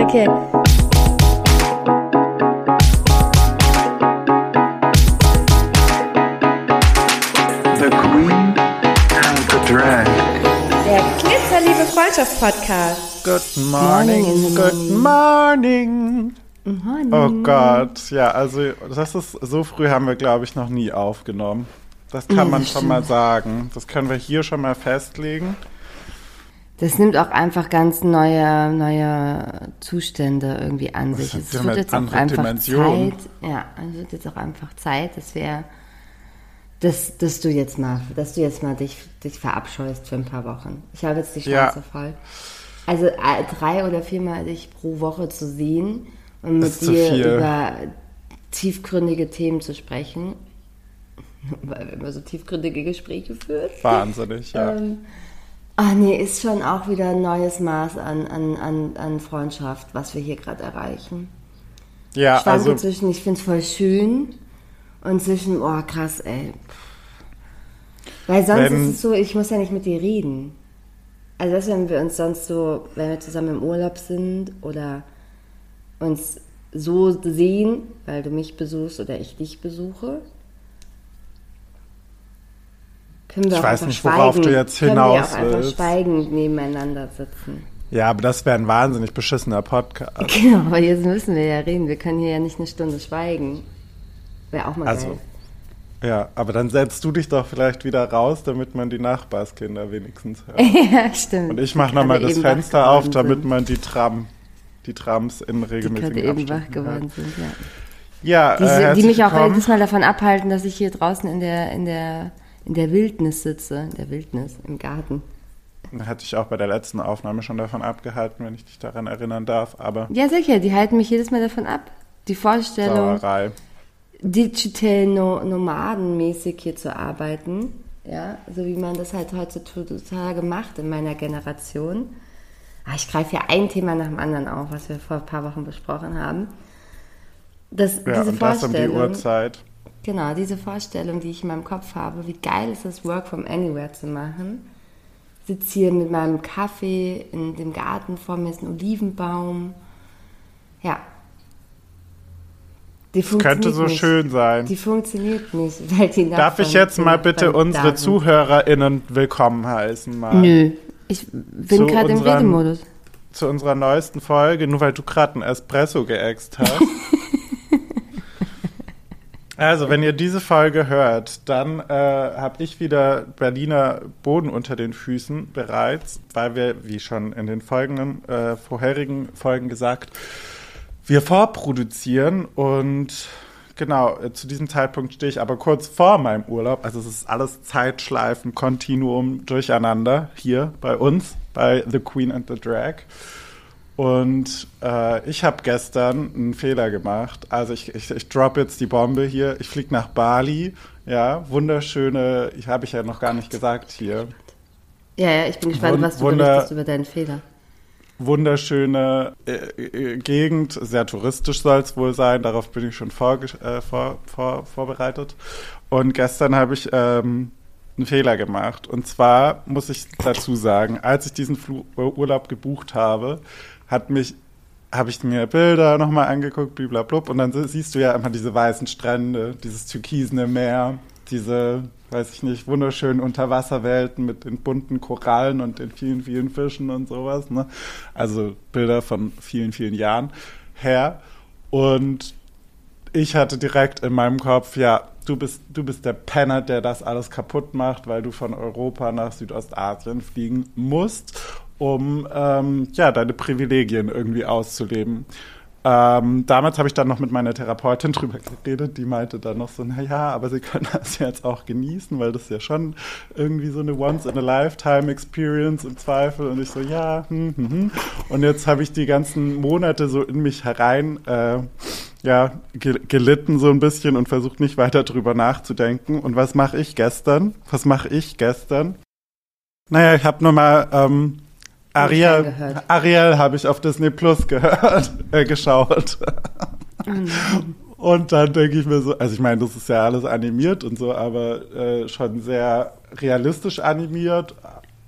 okay. The Queen and the Drag. Der Glitzerliebe Freundschaft-Podcast. Good morning, good morning. Oh Gott, ja, also das ist so früh haben wir, glaube ich, noch nie aufgenommen. Das kann man schon mal sagen. Das können wir hier schon mal festlegen. Das nimmt auch einfach ganz neue, neue Zustände irgendwie an sich. Es ja wird jetzt auch einfach Dimensionen. Zeit. Ja, es wird jetzt auch einfach Zeit, dass wir, dass, dass du jetzt mal, dass du jetzt mal dich, dich verabscheust für ein paar Wochen. Ich habe jetzt die Ja. Schnauze voll. Also äh, drei oder viermal dich pro Woche zu sehen und mit dir über tiefgründige Themen zu sprechen, weil wir immer so tiefgründige Gespräche führen. Wahnsinnig, ja. Ähm, ach nee, ist schon auch wieder ein neues Maß an, an, an, an Freundschaft, was wir hier gerade erreichen. ja, Ich schwanke also zwischen, ich finde es voll schön und zwischen, oh krass, ey. Weil sonst Wenn- ist es so, ich muss ja nicht mit dir reden. Also das, wenn wir uns sonst so, wenn wir zusammen im Urlaub sind oder uns so sehen, weil du mich besuchst oder ich dich besuche, können wir Ich weiß nicht, worauf schweigen, du jetzt können wir hinaus auch einfach willst. schweigend nebeneinander sitzen. ja, aber das wäre ein wahnsinnig beschissener Podcast. Genau, aber jetzt müssen wir ja reden. Wir können hier ja nicht eine Stunde schweigen. Wäre auch mal Also, geil. ja, aber dann setzt du dich doch vielleicht wieder raus, damit man die Nachbarskinder wenigstens hört. ja, stimmt. Und ich mache Die nochmal das eben wach Fenster auf, damit sind. man die Tram, die Trams in Die regelmäßigen eben Abständen wach hört. geworden sind, ja. Ja, Die, äh, die mich auch jedes Mal davon abhalten, dass ich hier draußen in der, in der, in der Wildnis sitze. In der Wildnis, im Garten. Hatte ich auch bei der letzten Aufnahme schon davon abgehalten, wenn ich dich daran erinnern darf, aber Ja, sicher, die halten mich jedes Mal davon ab. Die Vorstellung, Sauerei. digital no nomadenmäßig hier zu arbeiten, ja, so wie man das halt heutzutage macht in meiner Generation. Ah, ich greife ja ein Thema nach dem anderen auf, was wir vor ein paar Wochen besprochen haben. Das, Ja, und das um die Uhrzeit. Genau, diese Vorstellung, die ich in meinem Kopf habe, wie geil ist es, Work from Anywhere zu machen. Sitze hier mit meinem Kaffee in dem Garten, vor mir ist ein Olivenbaum. Ja. Die Das könnte funktioniert so nicht. schön sein. Die funktioniert nicht, weil die Darf ich Nachbarn jetzt mal bitte unsere Darren. ZuhörerInnen willkommen heißen? Mal Nö. Ich bin gerade im Redemodus. Zu unserer neuesten Folge, nur weil du gerade einen Espresso geäxt hast. also, wenn ihr diese Folge hört, dann äh, habe ich wieder Berliner Boden unter den Füßen bereits, weil wir, wie schon in den folgenden, äh, vorherigen Folgen gesagt, wir vorproduzieren und genau, äh, zu diesem Zeitpunkt stehe ich aber kurz vor meinem Urlaub. Also es ist alles Zeitschleifen, Kontinuum durcheinander hier bei uns, bei The Queen and the Drag. Und äh, ich habe gestern einen Fehler gemacht. Also ich, ich, ich drop jetzt die Bombe hier. Ich fliege nach Bali. Ja, wunderschöne, ich habe ich ja noch gar nicht gesagt hier. Ja, ja, ich bin gespannt, Wun- was du Wunder- berichtest über deinen Fehler. wunderschöne äh, äh, Gegend, sehr touristisch soll es wohl sein, darauf bin ich schon vorge- äh, vor, vor, vorbereitet. Und gestern habe ich ähm, einen Fehler gemacht. Und zwar muss ich dazu sagen, als ich diesen Flu Urlaub gebucht habe, hat mich habe ich mir Bilder nochmal angeguckt, bliblablub, und dann sie- siehst du ja immer diese weißen Strände, dieses türkisene Meer, diese, weiß ich nicht, wunderschönen Unterwasserwelten mit den bunten Korallen und den vielen, vielen Fischen und sowas. Ne? Also Bilder von vielen, vielen Jahren her. Und ich hatte direkt in meinem Kopf, ja, du bist, du bist der Penner, der das alles kaputt macht, weil du von Europa nach Südostasien fliegen musst, um ähm, ja, deine Privilegien irgendwie auszuleben. Ähm, damals habe ich dann noch mit meiner Therapeutin drüber geredet, die meinte dann noch so, naja, aber sie können das jetzt auch genießen, weil das ist ja schon irgendwie so eine Once-in-a-Lifetime-Experience im Zweifel. Und ich so, ja, hm, hm, hm. Und jetzt habe ich die ganzen Monate so in mich herein äh, ja, ge gelitten so ein bisschen und versucht nicht weiter drüber nachzudenken. Und was mache ich gestern? Was mache ich gestern? Naja, ich habe nur mal ähm, Ariel. Ariel habe ich auf Disney Plus gehört, äh, geschaut. Und dann denke ich mir so, also ich meine, das ist ja alles animiert und so, aber äh, schon sehr realistisch animiert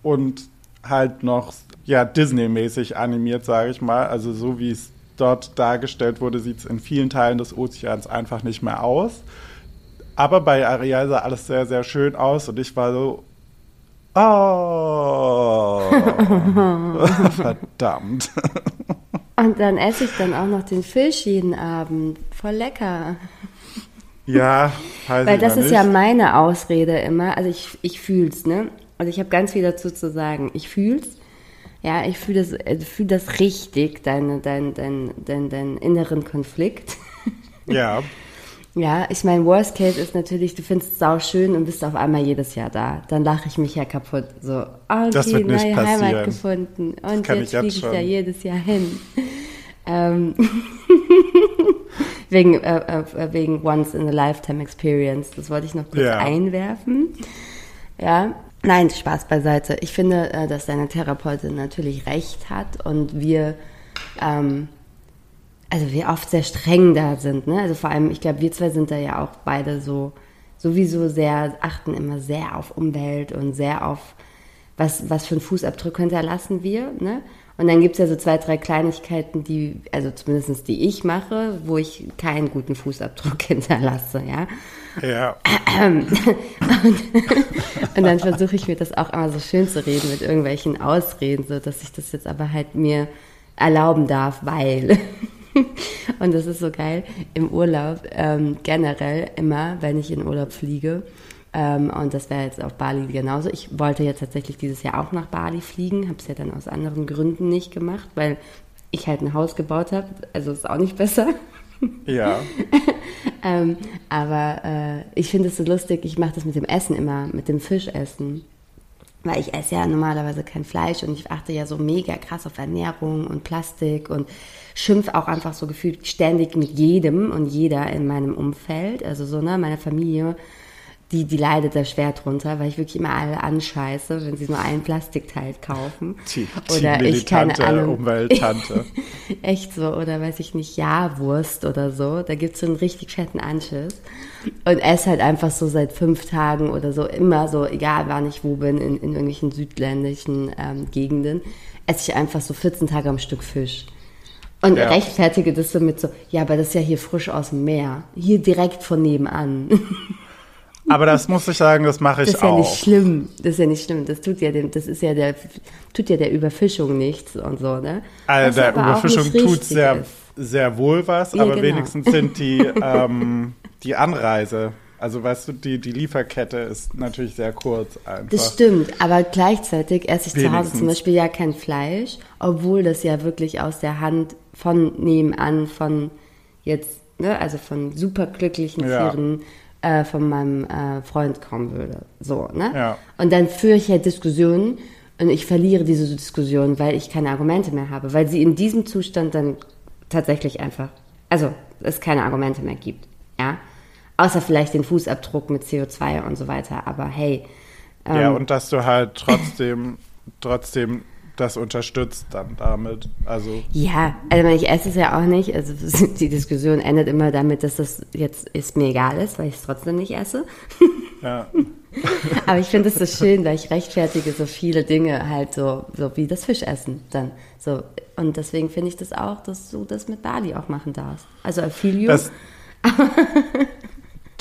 und halt noch ja, Disney-mäßig animiert, sage ich mal. Also so wie es dort dargestellt wurde, sieht es in vielen Teilen des Ozeans einfach nicht mehr aus. Aber bei Ariel sah alles sehr, sehr schön aus und ich war so, oh, verdammt. Und dann esse ich dann auch noch den Fisch jeden Abend. Voll lecker. Ja, weiß Weil das ist nicht. ja meine Ausrede immer. Also ich, ich fühl's, ne? Also ich habe ganz viel dazu zu sagen. Ich fühl's. Ja, ich fühle das, äh, fühl das richtig, deine, dein, dein, dein, deinen inneren Konflikt. Ja, Ja, ich meine, Worst Case ist natürlich, du findest es sau schön und bist auf einmal jedes Jahr da. Dann lache ich mich ja kaputt. So, okay, Das wird nicht neue passieren. Heimat gefunden. Und jetzt fliege ich da jedes Jahr hin. Ähm, wegen, äh, äh, wegen Once in a Lifetime Experience. Das wollte ich noch kurz Ja. einwerfen. Ja, nein, Spaß beiseite. Ich finde, äh, dass deine Therapeutin natürlich recht hat und wir, ähm, also wir oft sehr streng da sind. Ne? Also vor allem, ich glaube, wir zwei sind da ja auch beide so sowieso sehr, achten immer sehr auf Umwelt und sehr auf, was, was für einen Fußabdruck hinterlassen wir. Ne? Und dann gibt es ja so zwei, drei Kleinigkeiten, die, also zumindest die ich mache, wo ich keinen guten Fußabdruck hinterlasse, ja. ja. Und dann versuche ich mir das auch immer so schön zu reden mit irgendwelchen Ausreden, so dass ich das jetzt aber halt mir erlauben darf, weil. Und das ist so geil im Urlaub, ähm, generell immer, wenn ich in Urlaub fliege. Ähm, und das wäre jetzt auf Bali genauso. Ich wollte jetzt tatsächlich dieses Jahr auch nach Bali fliegen, habe es ja dann aus anderen Gründen nicht gemacht, weil ich halt ein Haus gebaut habe. Also ist auch nicht besser. Ja. Ähm, aber äh, ich finde es so lustig, ich mache das mit dem Essen immer, mit dem Fischessen. Weil ich esse ja normalerweise kein Fleisch und ich achte ja so mega krass auf Ernährung und Plastik und schimpf auch einfach so gefühlt ständig mit jedem und jeder in meinem Umfeld. Also so, ne, meine Familie, die, die leidet da schwer drunter, weil ich wirklich immer alle anscheiße, wenn sie nur ein Plastikteil kaufen. Die, die oder ich keine Ahnung. Umwelttante. Echt so, oder weiß ich nicht, Ja-Wurst oder so. Da gibt's so einen richtig fetten Anschiss. Und esse halt einfach so seit fünf Tagen oder so, immer so, egal wann ich wo bin, in, in irgendwelchen südländischen ähm, Gegenden, esse ich einfach so 14 Tage am Stück Fisch. Und Ja. rechtfertige das so mit so, ja, aber das ist ja hier frisch aus dem Meer. Hier direkt von nebenan. Aber das muss ich sagen, das mache ich Das ist ja auch. nicht schlimm. Das ist ja nicht schlimm. Das tut ja dem, das ist ja der, tut ja der Überfischung nichts und so, ne? Also der auch Überfischung tut sehr, ist. sehr wohl was, Ja, aber genau. wenigstens sind die, ähm, die Anreise, also weißt du, die, die Lieferkette ist natürlich sehr kurz einfach. Das stimmt, aber gleichzeitig esse ich zu Hause Wenigstens. zum Beispiel ja kein Fleisch, obwohl das ja wirklich aus der Hand von nebenan, von jetzt, ne, also von superglücklichen Ja. Äh, von meinem äh, Freund kommen würde. So, ne? Ja. Und dann führe ich ja Diskussionen und ich verliere diese Diskussion, weil ich keine Argumente mehr habe, weil sie in diesem Zustand dann tatsächlich einfach, also es keine Argumente mehr gibt, ja. Außer vielleicht den Fußabdruck mit CO2 und so weiter, aber hey, ja, ähm, und dass du halt trotzdem, trotzdem das unterstützt dann damit. Also Ja, also ich esse es ja auch nicht. Also die Diskussion endet immer damit, dass das jetzt ist mir egal ist, weil ich es trotzdem nicht esse. ja, Aber ich finde es so schön, weil ich rechtfertige so viele Dinge halt so, so wie das Fischessen dann. So. Und deswegen finde ich das auch, dass du das mit Bali auch machen darfst. Also I feel you. das,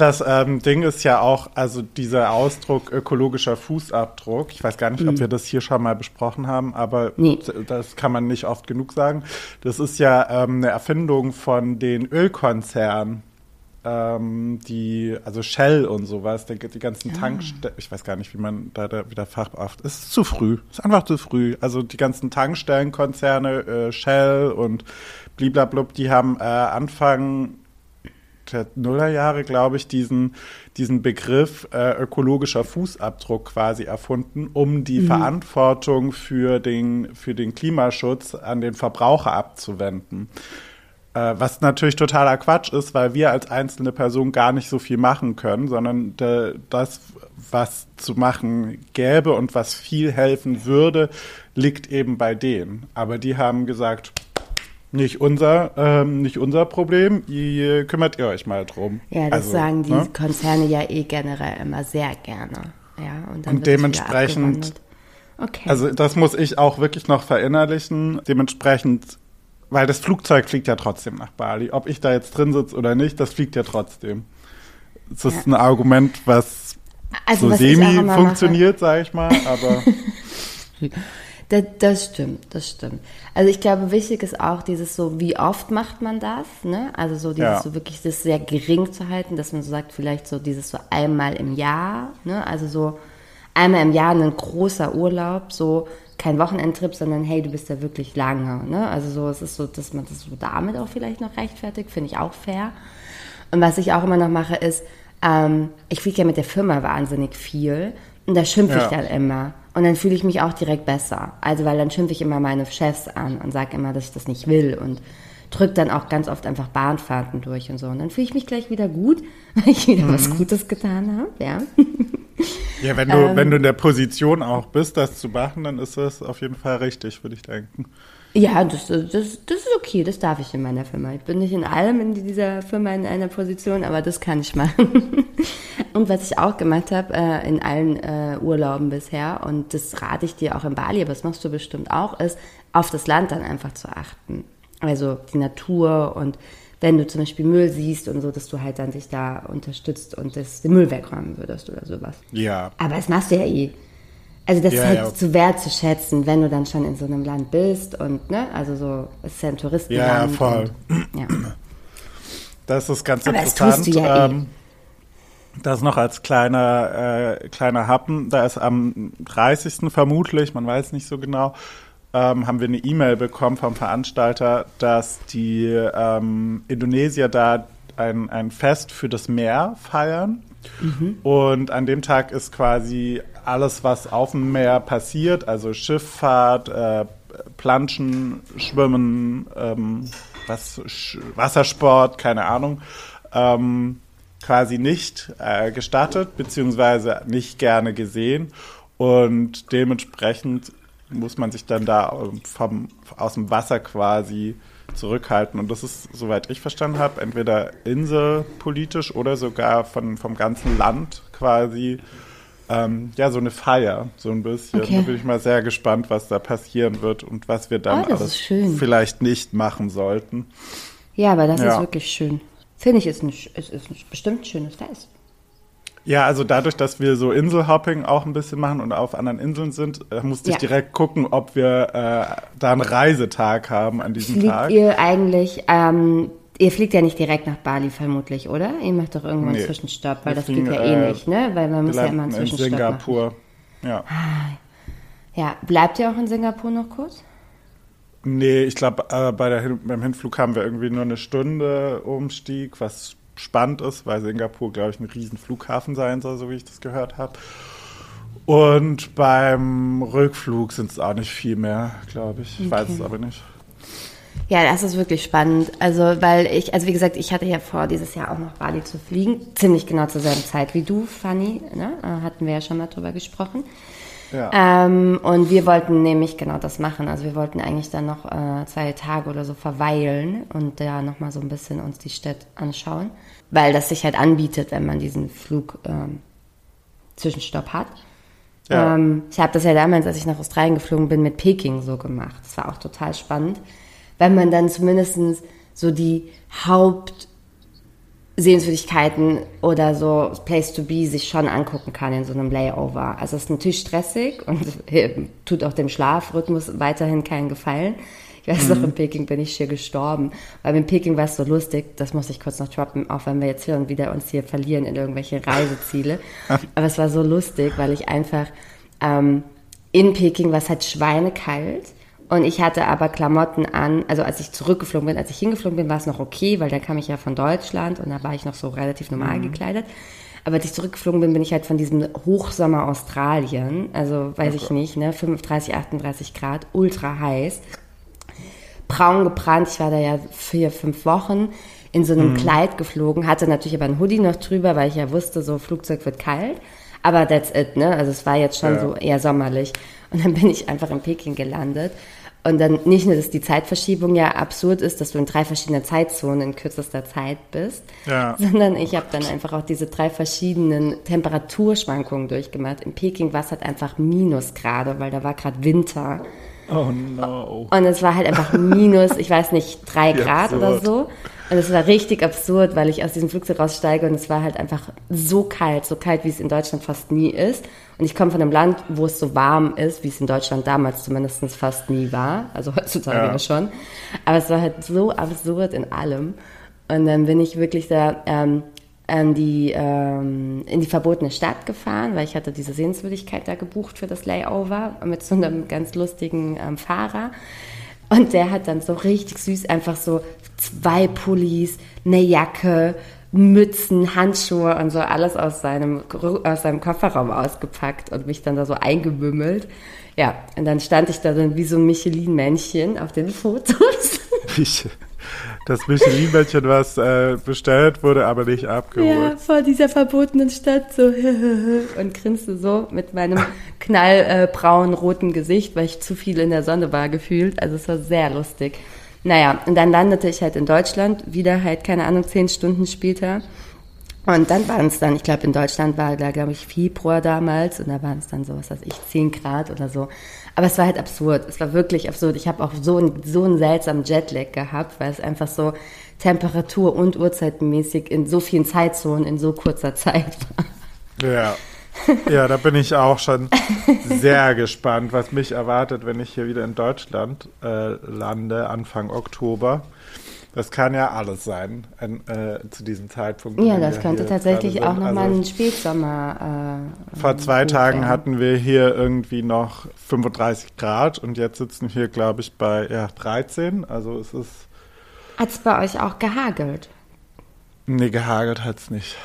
das ähm, Ding ist ja auch, also dieser Ausdruck ökologischer Fußabdruck, ich weiß gar nicht, ob wir das hier schon mal besprochen haben, aber Mhm. Nee. das kann man nicht oft genug sagen. Das ist ja ähm, eine Erfindung von den Ölkonzernen. Ähm, die, also Shell und sowas, die, die ganzen Ah. Tankstellen, ich weiß gar nicht, wie man da, da wieder fachbeaft ist. ist zu früh, ist einfach zu früh. Also die ganzen Tankstellenkonzerne, äh, Shell und bliblablub, die haben äh, Anfang der Nullerjahre, glaube ich, diesen, diesen Begriff äh, ökologischer Fußabdruck quasi erfunden, um die Verantwortung für den, für den Klimaschutz an den Verbraucher abzuwenden. Äh, was natürlich totaler Quatsch ist, weil wir als einzelne Person gar nicht so viel machen können, sondern de, das, was zu machen gäbe und was viel helfen würde, liegt eben bei denen. Aber die haben gesagt, nicht unser, ähm, nicht unser Problem, ihr kümmert ihr euch mal drum. ja, das Also, sagen die ne? Konzerne ja eh generell immer sehr gerne. Ja, und, dann Und dementsprechend-. Okay. Also das muss ich auch wirklich noch verinnerlichen. Dementsprechend, weil das Flugzeug fliegt ja trotzdem nach Bali. Ob ich da jetzt drin sitze oder nicht, das fliegt ja trotzdem. Das ist Ja. ein Argument, was Also, so was semi funktioniert, sage ich mal. Aber Das, das stimmt, das stimmt. Also ich glaube, wichtig ist auch dieses so, wie oft macht man das, ne? Also so dieses Ja. so wirklich das sehr gering zu halten, dass man so sagt, vielleicht so dieses so einmal im Jahr, ne? Also so einmal im Jahr ein großer Urlaub, so kein Wochenendtrip, sondern hey, du bist ja wirklich lange, ne? Also so, es ist so, dass man das so damit auch vielleicht noch rechtfertigt, finde ich auch fair. Und was ich auch immer noch mache, ist, ähm, ich fliege ja mit der Firma wahnsinnig viel und da schimpfe ich Ja. dann immer. Und dann fühle ich mich auch direkt besser. Also, weil dann schimpfe ich immer meine Chefs an und sage immer, dass ich das nicht will und drücke dann auch ganz oft einfach Bahnfahrten durch und so. Und dann fühle ich mich gleich wieder gut, weil ich wieder was Gutes getan habe, ja. ja, wenn du, wenn du in der Position auch bist, das zu machen, dann ist das auf jeden Fall richtig, würde ich denken. Ja, das, das, das ist okay, das darf ich in meiner Firma. Ich bin nicht in allem in dieser Firma in einer Position, aber das kann ich machen. Und was ich auch gemacht habe äh, in allen äh, Urlauben bisher, und das rate ich dir auch in Bali, aber das machst du bestimmt auch, ist, auf das Land dann einfach zu achten. Also die Natur und wenn du zum Beispiel Müll siehst und so, dass du halt dann dich da unterstützt und das, den Müll wegräumen würdest oder sowas. Ja. Aber das machst du ja eh. Also das Ja, ist halt ja. zu wertzuschätzen, wenn du dann schon in so einem Land bist und ne, also so, es ist ja ein Touristenland. Ja, voll. Und, ja. Das ist ganz Aber das interessant. tust du ja eh. ähm, das noch als kleiner, äh, kleiner Happen. Da ist am 30. vermutlich, man weiß nicht so genau, ähm, haben wir eine E-Mail bekommen vom Veranstalter, dass die ähm, Indonesier da ein, ein Fest für das Meer feiern. Und an dem Tag ist quasi alles, was auf dem Meer passiert, also Schifffahrt, äh, Planschen, Schwimmen, ähm, was, Sch Wassersport, keine Ahnung, ähm, quasi nicht äh, gestattet, beziehungsweise nicht gerne gesehen. Und dementsprechend muss man sich dann da ähm, vom, aus dem Wasser quasi zurückhalten. Und das ist, soweit ich verstanden habe, entweder inselpolitisch oder sogar von, vom ganzen Land quasi ähm, ja, so eine Feier, so ein bisschen. Okay. Da bin ich mal sehr gespannt, was da passieren wird und was wir dann Oh, alles vielleicht nicht machen sollten. ja, aber das Ja. ist wirklich schön. Finde ich, ist, ein, ist ein bestimmt schönes Fest. Ja, also dadurch, dass wir so Inselhopping auch ein bisschen machen und auf anderen Inseln sind, äh, musste ich Ja. direkt gucken, ob wir äh, da einen Reisetag haben an diesem Fliegt Tag. ihr eigentlich, ähm, ihr fliegt ja nicht direkt nach Bali vermutlich, oder? Ihr macht doch irgendwo einen Nee. Zwischenstopp, weil Wir das fliegen, geht ja äh, eh nicht, ne? Weil man muss ja immer einen landen in Zwischenstopp machen. Singapur. Ja. Ja, bleibt ihr auch in Singapur noch kurz? Nee, ich glaube, äh, bei der beim Hinflug haben wir irgendwie nur eine Stunde Umstieg, was spannend ist, weil Singapur, glaube ich, ein riesen Flughafen sein soll, so wie ich das gehört habe. Und beim Rückflug sind es auch nicht viel mehr, glaube ich. Ich weiß es aber nicht. Ja, das ist wirklich spannend. Also, weil ich, also wie gesagt, ich hatte ja vor, dieses Jahr auch nach Bali zu fliegen. Ziemlich genau zur selben Zeit wie du, Fanny. Ne? Äh, Hatten wir ja schon mal drüber gesprochen. Ja. Ähm, und wir wollten nämlich genau das machen. Also wir wollten eigentlich dann noch äh, zwei Tage oder so verweilen und da nochmal so ein bisschen uns die Stadt anschauen. Weil das sich halt anbietet, wenn man diesen Flug ähm, Zwischenstopp hat. Ja. Ähm, ich habe das ja damals, als ich nach Australien geflogen bin, mit Peking so gemacht. Das war auch total spannend, weil man dann zumindest so die Hauptsehenswürdigkeiten oder so Place to be sich schon angucken kann in so einem Layover. Also es ist natürlich stressig und tut auch dem Schlafrhythmus weiterhin keinen Gefallen. Ich weiß noch, in Peking bin ich schier gestorben. Weil in Peking war es so lustig, das muss ich kurz noch droppen, auch wenn wir jetzt hier und wieder uns hier verlieren in irgendwelche Reiseziele. Aber es war so lustig, weil ich einfach ähm, in Peking war es halt schweinekalt. Und ich hatte aber Klamotten an, also als ich zurückgeflogen bin, als ich hingeflogen bin, war es noch okay, weil dann kam ich ja von Deutschland und da war ich noch so relativ normal gekleidet. Aber als ich zurückgeflogen bin, bin ich halt von diesem Hochsommer Australien, also weiß ich nicht, ne, 35, 38 Grad, ultra heiß braun gebrannt. Ich war da ja vier, fünf Wochen in so einem Kleid geflogen, hatte natürlich aber ein Hoodie noch drüber, weil ich ja wusste, so Flugzeug wird kalt. Aber that's it, ne? Also es war jetzt schon Ja. so eher sommerlich. Und dann bin ich einfach in Peking gelandet. Und dann nicht nur, dass die Zeitverschiebung ja absurd ist, dass du in drei verschiedenen Zeitzonen in kürzester Zeit bist, Ja. sondern ich habe dann einfach auch diese drei verschiedenen Temperaturschwankungen durchgemacht. In Peking war es halt einfach Minusgrade, weil da war gerade Winter. Oh no. Und es war halt einfach minus, ich weiß nicht, drei Grad oder so. Und es war richtig absurd, weil ich aus diesem Flugzeug raussteige und es war halt einfach so kalt, so kalt, wie es in Deutschland fast nie ist. Und ich komme von einem Land, wo es so warm ist, wie es in Deutschland damals zumindest fast nie war. Also heutzutage Ja. ja, schon. Aber es war halt so absurd in allem. Und dann bin ich wirklich da ähm, an die, ähm, in die verbotene Stadt gefahren, weil ich hatte diese Sehenswürdigkeit da gebucht für das Layover mit so einem ganz lustigen ähm, Fahrer. Und der hat dann so richtig süß einfach so zwei Pullis, eine Jacke, Mützen, Handschuhe und so alles aus seinem, aus seinem Kofferraum ausgepackt und mich dann da so eingewimmelt. Ja, und dann stand ich da dann wie so ein Michelin-Männchen auf den Fotos. Das Michelin-Männchen, was äh, bestellt wurde, aber nicht Ja, abgeholt. vor dieser verbotenen Stadt so und grinste so mit meinem knallbraunen roten Gesicht, weil ich zu viel in der Sonne war gefühlt. Also es war sehr lustig. Naja, und dann landete ich halt in Deutschland, wieder halt, keine Ahnung, zehn Stunden später. Und dann waren es dann, ich glaube, in Deutschland war da, glaube ich, Februar damals und da waren es dann so, was weiß ich, 10 Grad oder so. Aber es war halt absurd. Es war wirklich absurd. Ich habe auch so, einen- so einen seltsamen Jetlag gehabt, weil es einfach so Temperatur- und Uhrzeitmäßig in so vielen Zeitzonen in so kurzer Zeit war. Ja. Ja, da bin ich auch schon sehr gespannt, was mich erwartet, wenn ich hier wieder in Deutschland äh, lande, Anfang Oktober. Das kann ja alles sein an, äh, zu diesem Zeitpunkt. Ja, das könnte tatsächlich auch nochmal Also ein Spätsommer. Äh, Vor zwei Tagen werden. hatten wir hier irgendwie noch 35 Grad und jetzt sitzen wir, glaube ich, bei ja, 13. Also es ist, Hat es bei euch auch gehagelt? nee, gehagelt hat es nicht.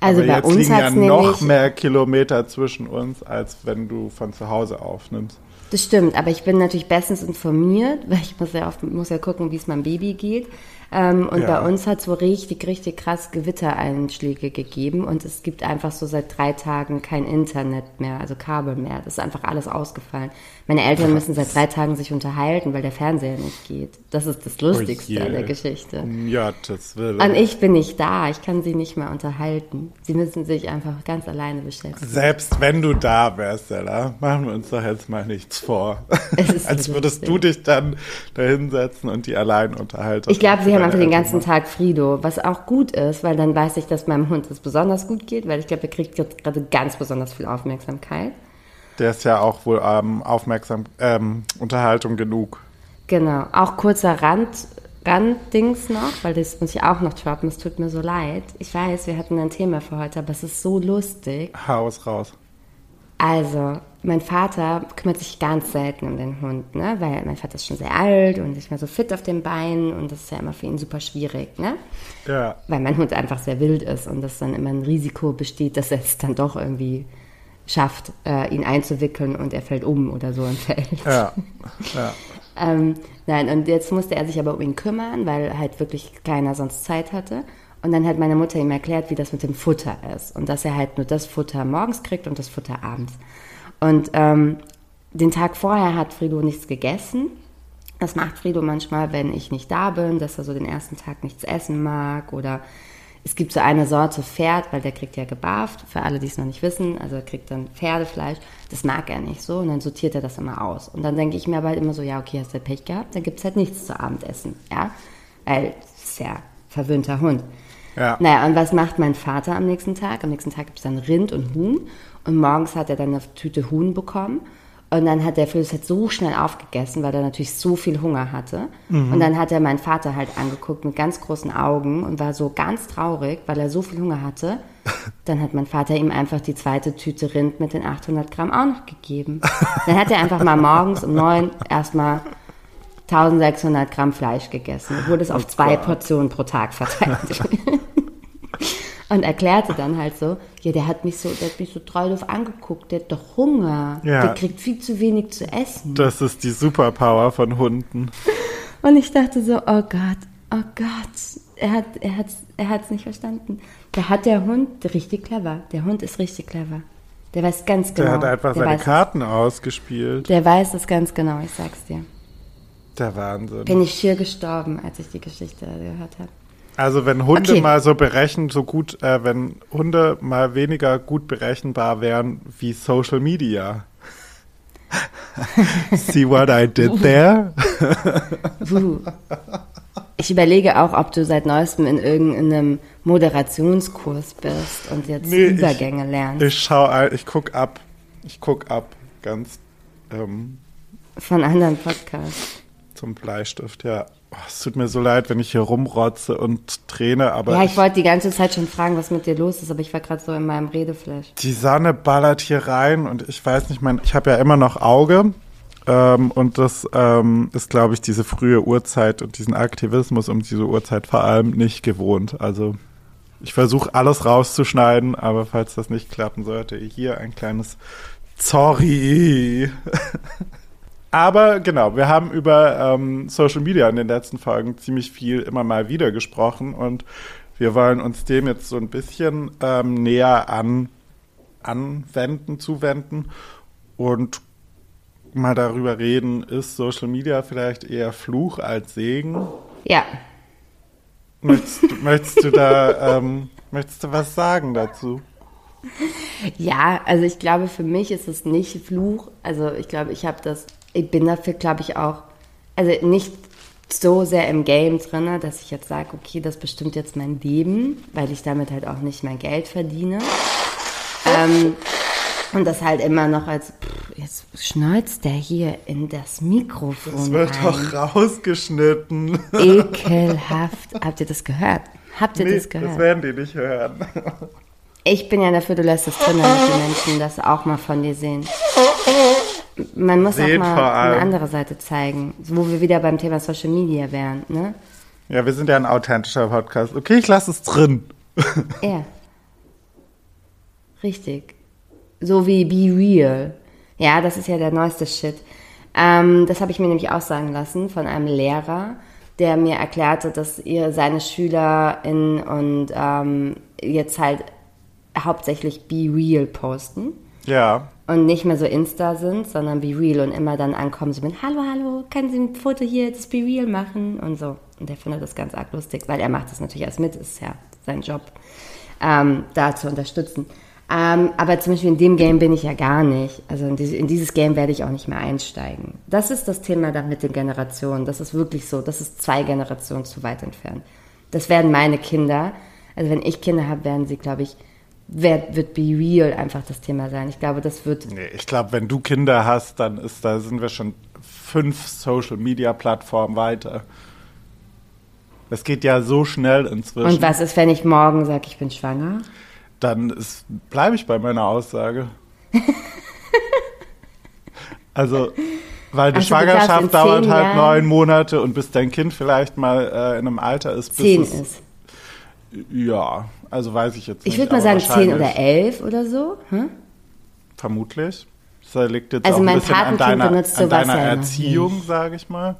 Also Aber bei jetzt uns liegen hat ja es noch mehr Kilometer zwischen uns, als wenn du von zu Hause aufnimmst. Das stimmt, aber ich bin natürlich bestens informiert, weil ich muss ja, auf, muss ja gucken, wie es meinem Baby geht. Ähm, und Ja. bei uns hat es so richtig, richtig krass Gewittereinschläge gegeben und es gibt einfach so seit drei Tagen kein Internet mehr, also Kabel mehr. Das ist einfach alles ausgefallen. Meine Eltern müssen seit drei Tagen sich unterhalten, weil der Fernseher nicht geht. Das ist das Lustigste Oh an der Geschichte. Um Gottes Willen. Und ich bin nicht da, ich kann sie nicht mehr unterhalten. Sie müssen sich einfach ganz alleine beschäftigen. Selbst wenn du da wärst, Stella, machen wir uns doch jetzt mal nichts vor. Als würdest du dich dann da hinsetzen und die allein unterhalten. Ich glaube, sie Deine einfach den ganzen Tag Frido, was auch gut ist, weil dann weiß ich, dass meinem Hund es besonders gut geht, weil ich glaube, er kriegt jetzt gerade ganz besonders viel Aufmerksamkeit. Der ist ja auch wohl ähm, aufmerksam, ähm, Unterhaltung genug. Genau. Auch kurzer Rand, Randdings noch, weil das muss ich auch noch droppen, es tut mir so leid. Ich weiß, wir hatten ein Thema für heute, aber es ist so lustig. Haus raus. Also, mein Vater kümmert sich ganz selten um den Hund, ne? Weil mein Vater ist schon sehr alt und nicht mehr so fit auf den Beinen und das ist ja immer für ihn super schwierig, ne? Ja. Weil mein Hund einfach sehr wild ist und das dann immer ein Risiko besteht, dass er es dann doch irgendwie schafft, äh, ihn einzuwickeln und er fällt um oder so im Feld. Ja. ja. Ähm, nein, und jetzt musste er sich aber um ihn kümmern, weil halt wirklich keiner sonst Zeit hatte. Und dann hat meine Mutter ihm erklärt, wie das mit dem Futter ist. Und dass er halt nur das Futter morgens kriegt und das Futter abends. Und ähm, den Tag vorher hat Frido nichts gegessen. Das macht Frido manchmal, wenn ich nicht da bin, dass er so den ersten Tag nichts essen mag. Oder es gibt so eine Sorte Pferd, weil der kriegt ja gebarft, für alle, die es noch nicht wissen. Also er kriegt dann Pferdefleisch. Das mag er nicht so und dann sortiert er das immer aus. Und dann denke ich mir aber halt immer so, ja, okay, hast du Pech gehabt, dann gibt es halt nichts zu Abendessen. Ja, weil es ist ja verwöhnter Hund. Ja. Naja, und was macht mein Vater am nächsten Tag? Am nächsten Tag gibt es dann Rind und Huhn. Und morgens hat er dann eine Tüte Huhn bekommen. Und dann hat der Philips halt so schnell aufgegessen, weil er natürlich so viel Hunger hatte. Und dann hat er meinen Vater halt angeguckt mit ganz großen Augen und war so ganz traurig, weil er so viel Hunger hatte. Dann hat mein Vater ihm einfach die zweite Tüte Rind mit den 800 Gramm auch noch gegeben. Dann hat er einfach mal morgens um neun erstmal 1600 Gramm Fleisch gegessen, obwohl es auf zwei. Portionen pro Tag verteilt Und erklärte dann halt so, ja, der hat mich so, der hat mich so treu doof angeguckt, der hat doch Hunger, Ja. der kriegt viel zu wenig zu essen. Das ist die Superpower von Hunden. Und ich dachte so, oh Gott, oh Gott, er hat, er hat's, er hat's nicht verstanden. Da hat der Hund richtig clever. Der Hund ist richtig clever. Der weiß ganz genau. Der hat einfach der seine Karten ausgespielt. Der weiß es ganz genau, ich sag's dir. Der Wahnsinn. Bin ich schier gestorben, als ich die Geschichte gehört habe. Also wenn Hunde Okay. mal so berechnen, so gut, äh, wenn Hunde mal weniger gut berechenbar wären wie Social Media. See what I did there? Puh. Ich überlege auch, ob du seit neuestem in irgendeinem Moderationskurs bist und jetzt Nee, ich- Übergänge lernst Ich schau, ein- ich guck ab. Ich guck ab, ganz ähm, von anderen Podcasts. zum Bleistift, ja. Oh, es tut mir so leid, wenn ich hier rumrotze und träne, aber Ja, ich wollte die ganze Zeit schon fragen, was mit dir los ist, aber ich war gerade so in meinem Redeflash. die Sonne ballert hier rein und ich weiß nicht, mein, ich habe ja immer noch Auge. Ähm, und das ähm, ist, glaube ich, diese frühe Uhrzeit und diesen Aktivismus um diese Uhrzeit vor allem nicht gewohnt. Also ich versuche alles rauszuschneiden, aber falls das nicht klappen sollte, hier ein kleines Sorry. aber genau, wir haben über ähm, Social Media in den letzten Folgen ziemlich viel immer mal wieder gesprochen und wir wollen uns dem jetzt so ein bisschen ähm, näher an, anwenden, zuwenden und mal darüber reden, ist Social Media vielleicht eher Fluch als Segen? Ja, Möchtest, du- möchtest du da, ähm, möchtest du was sagen dazu? ja, also ich glaube, für mich ist es nicht Fluch. Also ich glaube, ich habe das, ich bin dafür, glaube ich, auch, also nicht so sehr im Game drin, dass ich jetzt sage, okay, das bestimmt jetzt mein Leben, weil ich damit halt auch nicht mein Geld verdiene. Ähm, und das halt immer noch als, pff, jetzt schneuzt der hier in das Mikrofon Es wird rein. doch rausgeschnitten. Ekelhaft. Habt ihr das gehört? Habt ihr Nee, das das gehört? werden die nicht hören. Ich bin ja dafür, du lässt es drin, damit die Menschen das auch mal von dir sehen. Man muss auch mal eine andere Seite zeigen, wo wir wieder beim Thema Social Media wären, ne? Ja, wir sind ja ein authentischer Podcast. Okay, ich lasse es drin. Ja. Richtig. So wie Be Real. Ja, das ist ja der neueste Shit. Ähm, das habe ich mir nämlich auch sagen lassen von einem Lehrer, der mir erklärte, dass ihr seine SchülerInnen und ähm, jetzt halt hauptsächlich Be Real posten Ja. Und nicht mehr so Insta sind, sondern Be Real und immer dann ankommen so mit Hallo, hallo, können Sie ein Foto hier, das Be Real machen und so. Und der findet das ganz arg lustig, weil er macht das natürlich erst mit, ist ja sein Job, ähm, da zu unterstützen. Ähm, aber zum Beispiel in dem Game bin ich ja gar nicht. Also in, diese, in dieses Game werde ich auch nicht mehr einsteigen. Das ist das Thema dann mit den Generationen. Das ist wirklich so. Das ist zwei Generationen zu weit entfernt. Das werden meine Kinder. Also wenn ich Kinder habe, werden sie, glaube ich, wer, wird Be Real einfach das Thema sein. Ich glaube, das wird Nee, ich glaube, wenn du Kinder hast, dann ist da sind wir schon fünf Social Media Plattformen weiter. Das geht ja so schnell inzwischen. Und was ist, wenn ich morgen sage, ich bin schwanger? Dann bleibe ich bei meiner Aussage. also, weil die Also Schwangerschaft dauert halt Jahren- neun Monate und bis dein Kind vielleicht mal äh, in einem Alter ist, bis Zehn es, ist. Ja, also weiß ich jetzt nicht. Ich würde mal sagen zehn oder elf oder so. Hm? Vermutlich. Das liegt jetzt Also auch ein mein bisschen an Patenkind deiner, benutzt an deiner Erziehung, sage ich mal.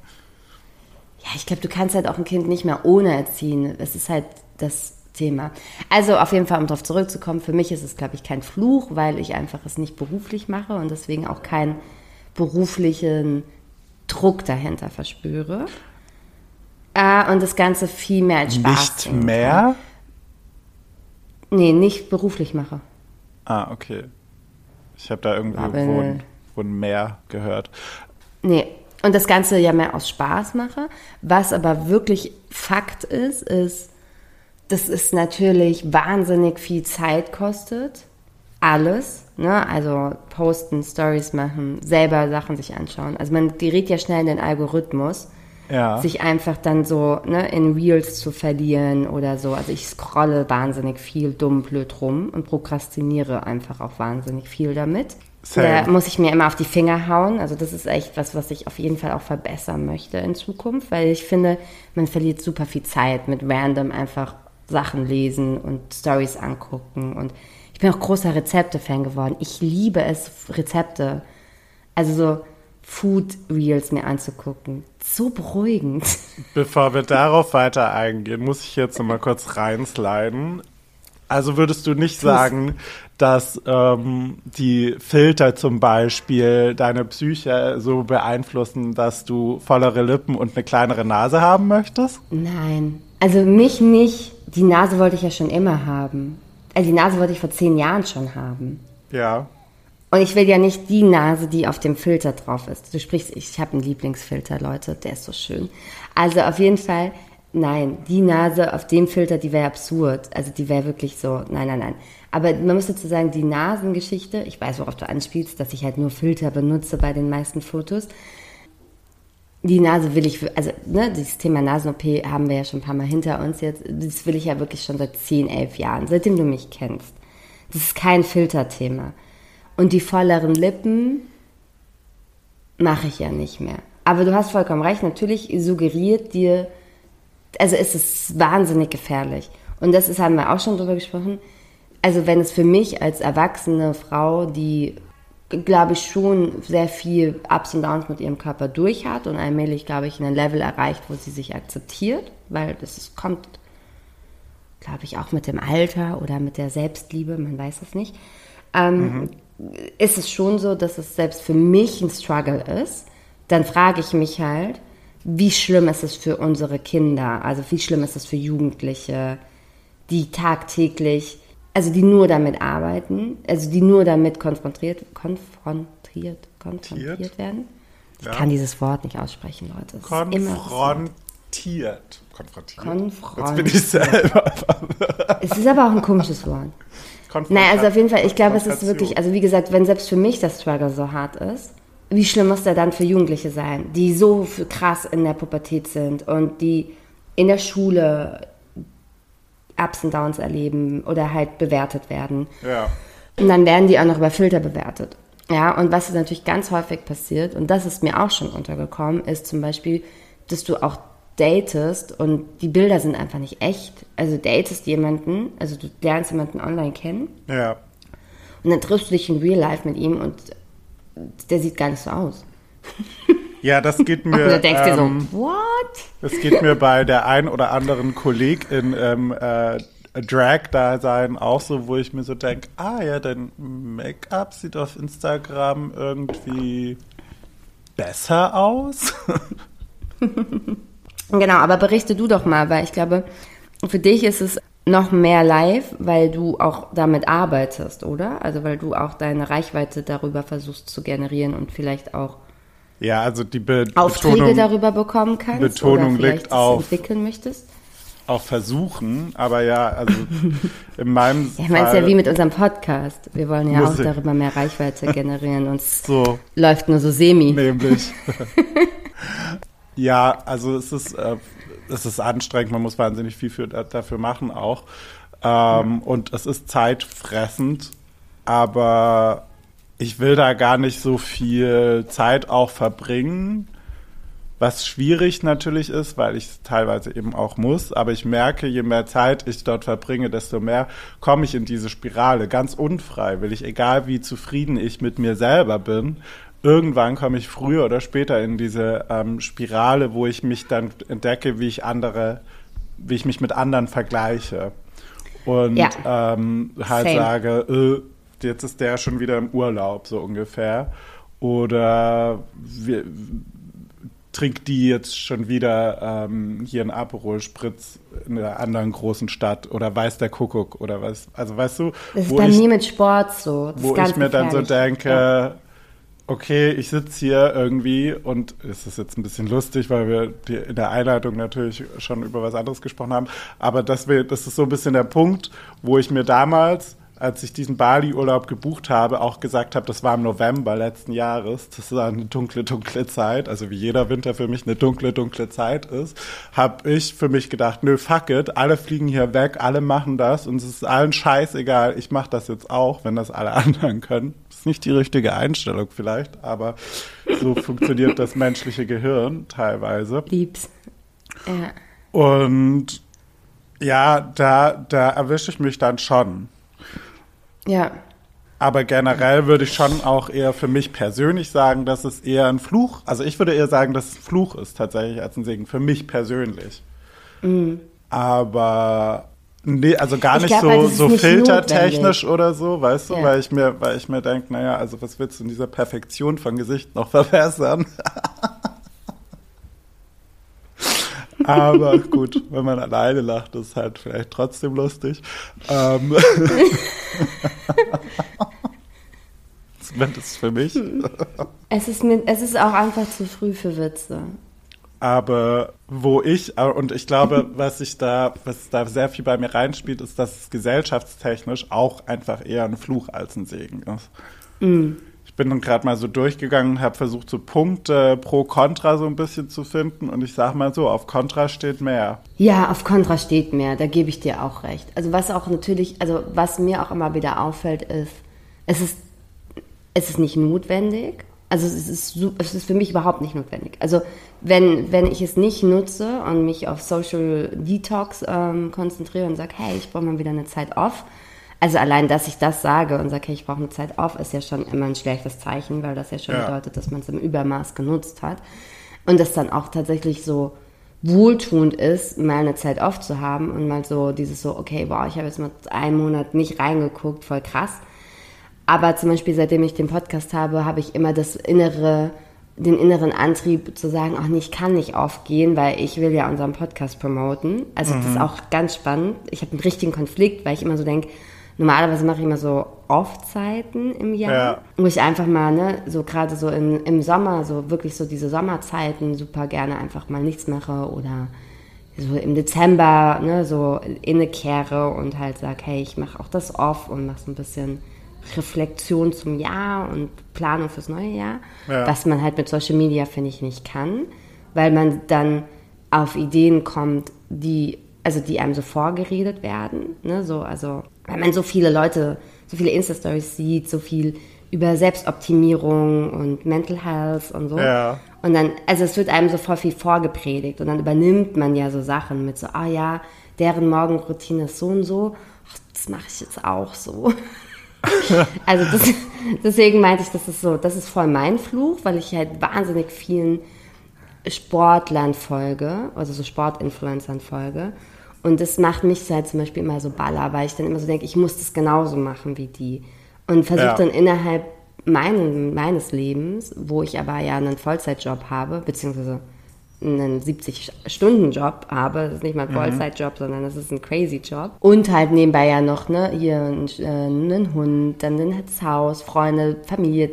Ja, ich glaube, du kannst halt auch ein Kind nicht mehr ohne erziehen. Das ist halt das Thema. Also auf jeden Fall, um darauf zurückzukommen, für mich ist es, glaube ich, kein Fluch, weil ich einfach es nicht beruflich mache und deswegen auch keinen beruflichen Druck dahinter verspüre. Äh, und das Ganze viel mehr als Spaß. Nicht sehen kann. Nee, nicht beruflich mache. Ah, okay. Ich habe da irgendwo Aber- wo ein, Mehr gehört. Nee. Und das Ganze ja mehr aus Spaß mache. Was aber wirklich Fakt ist, ist, dass es natürlich wahnsinnig viel Zeit kostet. Alles. Ne? Also posten, Stories machen, selber Sachen sich anschauen. Also man gerät ja schnell in den Algorithmus, Ja. sich einfach dann so ne, in Reels zu verlieren oder so. Also ich scrolle wahnsinnig viel dumm blöd rum und prokrastiniere einfach auch wahnsinnig viel damit. Same. Da muss ich mir immer auf die Finger hauen. Also das ist echt was, was ich auf jeden Fall auch verbessern möchte in Zukunft, weil ich finde, man verliert super viel Zeit mit random einfach Sachen lesen und Stories angucken. Und ich bin auch großer Rezepte-Fan geworden. Ich liebe es, Rezepte, also so Food Reels mir anzugucken. So beruhigend. Bevor wir darauf weiter eingehen, muss ich jetzt noch mal kurz reinsliden. Also würdest du nicht sagen, dass ähm, die Filter zum Beispiel deine Psyche so beeinflussen, dass du vollere Lippen und eine kleinere Nase haben möchtest? Nein. Also mich nicht. Die Nase wollte ich ja schon immer haben. Also die Nase wollte ich vor zehn Jahren schon haben. Ja. Und ich will ja nicht die Nase, die auf dem Filter drauf ist. Du sprichst, ich habe einen Lieblingsfilter, Leute, der ist so schön. Also auf jeden Fall, nein, die Nase auf dem Filter, die wäre absurd. Also die wäre wirklich so, nein, nein, nein. Aber man muss dazu sagen, die Nasengeschichte, ich weiß, worauf du anspielst, dass ich halt nur Filter benutze bei den meisten Fotos. Die Nase will ich, also ne, dieses Thema Nasen-OP haben wir ja schon ein paar Mal hinter uns jetzt. Das will ich ja wirklich schon seit 10, 11 Jahren, seitdem du mich kennst. Das ist kein Filterthema. Und die volleren Lippen mache ich ja nicht mehr. Aber du hast vollkommen recht, natürlich suggeriert dir, also es ist wahnsinnig gefährlich. Und das ist, haben wir auch schon drüber gesprochen. Also wenn es für mich als erwachsene Frau, die glaube ich schon sehr viel Ups und Downs mit ihrem Körper durch hat und allmählich, glaube ich, ein Level erreicht, wo sie sich akzeptiert, weil das kommt, glaube ich, auch mit dem Alter oder mit der Selbstliebe, man weiß es nicht. Ähm, Ist es schon so, dass es selbst für mich ein Struggle ist, dann frage ich mich halt, wie schlimm ist es für unsere Kinder, also wie schlimm ist es für Jugendliche, die tagtäglich also die nur damit arbeiten, also die nur damit konfrontiert, konfrontiert, konfrontiert werden. Ich Ja. kann dieses Wort nicht aussprechen, Leute. So. Konfrontiert. Konfrontiert. Konfront- Jetzt bin ich selber. Es ist aber auch ein komisches Wort. Naja, also auf jeden Fall, ich glaube, es ist wirklich, also wie gesagt, wenn selbst für mich das Struggle so hart ist, wie schlimm muss der dann für Jugendliche sein, die so krass in der Pubertät sind und die in der Schule Ups und Downs erleben oder halt bewertet werden. Ja. Und dann werden die auch noch über Filter bewertet. Ja, und was natürlich ganz häufig passiert, und das ist mir auch schon untergekommen, ist zum Beispiel, dass du auch datest und die Bilder sind einfach nicht echt. Also datest jemanden, also du lernst jemanden online kennen Ja. und dann triffst du dich in Real Life mit ihm und der sieht gar nicht so aus. Ja, das geht Und mir. du denkst dir ähm, so, what? Das geht mir bei der ein oder anderen Kollegin im äh, Drag-Dasein auch so, wo ich mir so denke, ah ja, dein Make-up sieht auf Instagram irgendwie besser aus. Genau, aber berichte du doch mal, weil ich glaube, für dich ist es noch mehr live, weil du auch damit arbeitest, oder? Also weil du auch deine Reichweite darüber versuchst zu generieren und vielleicht auch ja, also die Be Aufträge Betonung darüber bekommen kannst Betonung oder liegt auf- entwickeln möchtest. auch versuchen, aber ja, also in meinem Ja, ich meine, es ja wie mit unserem Podcast. Wir wollen ja auch darüber mehr Reichweite generieren und es so läuft nur so semi. nämlich. ja, also es ist, äh, es ist anstrengend, man muss wahnsinnig viel für, dafür machen auch. Ähm, Und es ist zeitfressend, aber ich will da gar nicht so viel Zeit auch verbringen. Was schwierig natürlich ist, weil ich es teilweise eben auch muss, aber ich merke, je mehr Zeit ich dort verbringe, desto mehr komme ich in diese Spirale, ganz unfreiwillig, egal wie zufrieden ich mit mir selber bin. Irgendwann komme ich früher oder später in diese ähm, Spirale, wo ich mich dann entdecke, wie ich andere, wie ich mich mit anderen vergleiche. Und Ja. ähm, halt Same. sage, äh, jetzt ist der schon wieder im Urlaub, so ungefähr. Oder wir, trinkt die jetzt schon wieder ähm, hier einen Aperol Spritz in einer anderen großen Stadt oder weiß der Kuckuck oder was. Also weißt du, Das ist wo bei ich, mir mit Sport so. Das wo ich mir dann so denke, Ja. Okay, ich sitze hier irgendwie und es ist jetzt ein bisschen lustig, weil wir in der Einleitung natürlich schon über was anderes gesprochen haben, aber das, wär, das ist so ein bisschen der Punkt, wo ich mir damals als ich diesen Bali-Urlaub gebucht habe, auch gesagt habe, das war im November letzten Jahres, das war eine dunkle, dunkle Zeit, also wie jeder Winter für mich eine dunkle, dunkle Zeit ist, habe ich für mich gedacht, nö, fuck it, alle fliegen hier weg, alle machen das und es ist allen scheißegal, ich mache das jetzt auch, wenn das alle anderen können. Das ist nicht die richtige Einstellung vielleicht, aber so funktioniert das menschliche Gehirn teilweise. Lieb's. Ja. Und ja, da, da erwische ich mich dann schon. Ja. Aber generell würde ich schon auch eher für mich persönlich sagen, dass es eher ein Fluch, also ich würde eher sagen, dass es ein Fluch ist tatsächlich als ein Segen, für mich persönlich. Aber Nee, also gar Ich nicht glaub, so, halt, so nicht filtertechnisch oder so, weißt du, Ja. weil ich mir, weil ich mir denke, naja, also was willst du in dieser Perfektion von Gesicht noch verbessern? Aber gut, wenn man alleine lacht, ist halt vielleicht trotzdem lustig. Ähm, Zumindest für mich. Es ist, mir, es ist auch einfach zu früh für Witze. Aber wo ich, äh, und ich glaube, was ich da, was da sehr viel bei mir reinspielt, ist, dass es gesellschaftstechnisch auch einfach eher ein Fluch als ein Segen ist. Ich bin dann gerade mal so durchgegangen und habe versucht, so Punkte pro Contra so ein bisschen zu finden. Und ich sag mal so, auf Contra steht mehr. Ja, auf Kontra steht mehr, da gebe ich dir auch recht. Also was auch natürlich, also was mir auch immer wieder auffällt, ist, es ist, es ist nicht notwendig. Also es ist, es ist für mich überhaupt nicht notwendig. Also wenn, wenn ich es nicht nutze und mich auf Social Detox ähm, konzentriere und sage, hey, ich brauche mal wieder eine Zeit off. Also allein, dass ich das sage und sage, hey, ich brauche eine Zeit off, ist ja schon immer ein schlechtes Zeichen, weil das ja schon Ja. bedeutet, dass man es im Übermaß genutzt hat. Und das dann auch tatsächlich so wohltuend ist, mal eine Zeit off zu haben und mal so dieses so, okay, wow, ich habe jetzt mal einen Monat nicht reingeguckt, voll krass. Aber zum Beispiel, seitdem ich den Podcast habe, habe ich immer das innere, den inneren Antrieb zu sagen, ach nee, ich kann nicht aufgehen, weil ich will ja unseren Podcast promoten. Also das ist auch ganz spannend. Ich habe einen richtigen Konflikt, weil ich immer so denke, normalerweise mache ich immer so Off-Zeiten im Jahr, Ja. wo ich einfach mal, ne, so gerade so im, im Sommer, so wirklich so diese Sommerzeiten super gerne einfach mal nichts mache oder so im Dezember, ne, so innekehre und halt sag, hey, ich mache auch das off und mache so ein bisschen Reflexion zum Jahr und Planung fürs neue Jahr, Ja. was man halt mit Social Media, finde ich, nicht kann, weil man dann auf Ideen kommt, die, also die einem so vorgeredet werden, ne, so, also, weil man so viele Leute, so viele Insta-Stories sieht, so viel über Selbstoptimierung und Mental Health und so. Ja. Und dann, also es wird einem so voll viel vorgepredigt und dann übernimmt man ja so Sachen mit so, ah ja, deren Morgenroutine ist so und so, ach, das mache ich jetzt auch so. also das, deswegen meinte ich, das ist so, das ist voll mein Fluch, weil ich halt wahnsinnig vielen Sportlern folge, also so Sportinfluencern folge. Und das macht mich halt zum Beispiel immer so baller, weil ich dann immer so denke, ich muss das genauso machen wie die. Und versuche Ja. dann innerhalb meinen, meines Lebens, wo ich aber ja einen Vollzeitjob habe, beziehungsweise einen 70-Stunden-Job habe, das ist nicht mal ein Vollzeitjob, sondern das ist ein crazy Job. Und halt nebenbei ja noch, ne, hier äh, einen Hund, dann das Haus, Freunde, Familie,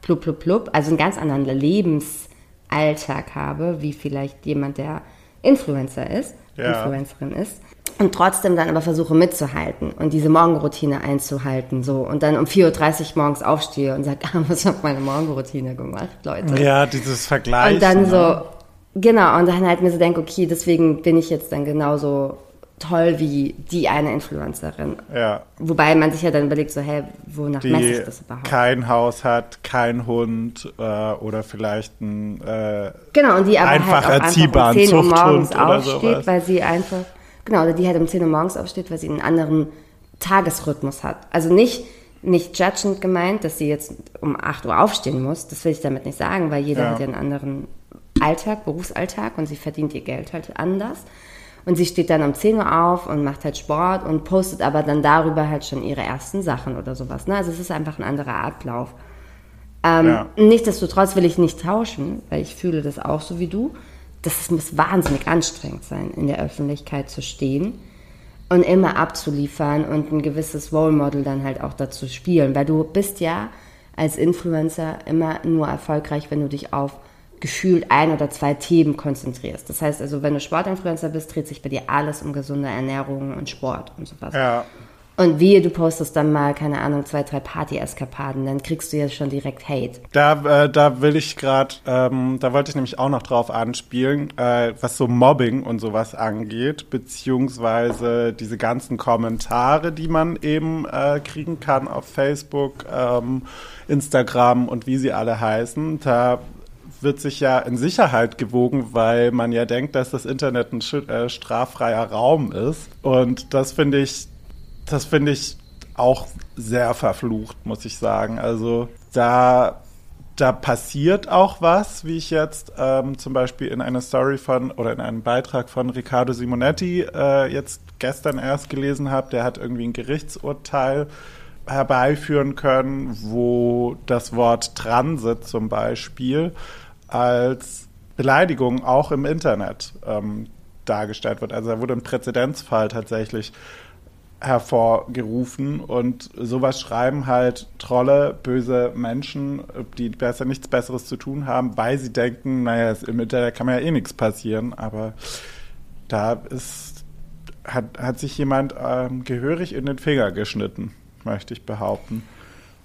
plupp, plupp, plupp. Also einen ganz anderen Lebensalltag habe, wie vielleicht jemand, der Influencer ist, Ja. Influencerin ist. Und trotzdem dann aber versuche mitzuhalten und diese Morgenroutine einzuhalten, so. Und dann um 4.30 Uhr morgens aufstehe und sage, ah, was hat meine Morgenroutine gemacht, Leute? Ja, dieses Vergleichen. Und dann ne? so, genau, und dann halt mir so denke, okay, deswegen bin ich jetzt dann genauso toll wie die eine Influencerin. Ja. Wobei man sich ja dann überlegt, so, hey, wonach messe die ich das überhaupt? kein Haus hat, kein Hund äh, oder vielleicht ein äh, Genau, und die aber einfach halt erziehbaren einfach um 10 Uhr morgens Zuchthund oder aufsteht, sowas. weil sie einfach, genau, oder die halt um 10 Uhr morgens aufsteht, weil sie einen anderen Tagesrhythmus hat. Also nicht, nicht judgend gemeint, dass sie jetzt um 8 Uhr aufstehen muss, das will ich damit nicht sagen, weil jeder Ja. hat ja einen anderen Alltag, Berufsalltag und sie verdient ihr Geld halt anders. Und sie steht dann um 10 Uhr auf und macht halt Sport und postet aber dann darüber halt schon ihre ersten Sachen oder sowas. Ne? Also es ist einfach ein anderer Ablauf. Ähm, Ja. Nichtsdestotrotz will ich nicht tauschen, weil ich fühle das auch so wie du. Das muss wahnsinnig anstrengend sein, in der Öffentlichkeit zu stehen und immer abzuliefern und ein gewisses Role Model dann halt auch dazu spielen. Weil du bist ja als Influencer immer nur erfolgreich, wenn du dich auf gefühlt ein oder zwei Themen konzentrierst. Das heißt also, wenn du Sportinfluencer bist, dreht sich bei dir alles um gesunde Ernährung und Sport und sowas. ja, Und wehe, du postest dann mal, keine Ahnung, zwei, drei Party-Eskapaden, dann kriegst du ja schon direkt Hate. Da, äh, da will ich gerade, ähm, da wollte ich nämlich auch noch drauf anspielen, äh, was so Mobbing und sowas angeht, beziehungsweise diese ganzen Kommentare, die man eben äh, kriegen kann auf Facebook, ähm, Instagram und wie sie alle heißen. Da wird sich ja in Sicherheit gewogen, weil man ja denkt, dass das Internet ein äh, straffreier Raum ist. Und das finde ich, das finde ich auch sehr verflucht, muss ich sagen. Also da da passiert auch was, wie ich jetzt ähm, zum Beispiel in einer Story von oder in einem Beitrag von Riccardo Simonetti äh, jetzt gestern erst gelesen habe. Der hat irgendwie ein Gerichtsurteil herbeiführen können, wo das Wort Transit zum Beispiel als Beleidigung auch im Internet ähm, dargestellt wird. Also da wurde ein Präzedenzfall tatsächlich hervorgerufen und sowas schreiben halt Trolle, böse Menschen, die besser nichts Besseres zu tun haben, weil sie denken, naja, im Internet kann mir ja eh nichts passieren, aber da ist, hat, hat sich jemand ähm, gehörig in den Finger geschnitten, möchte ich behaupten.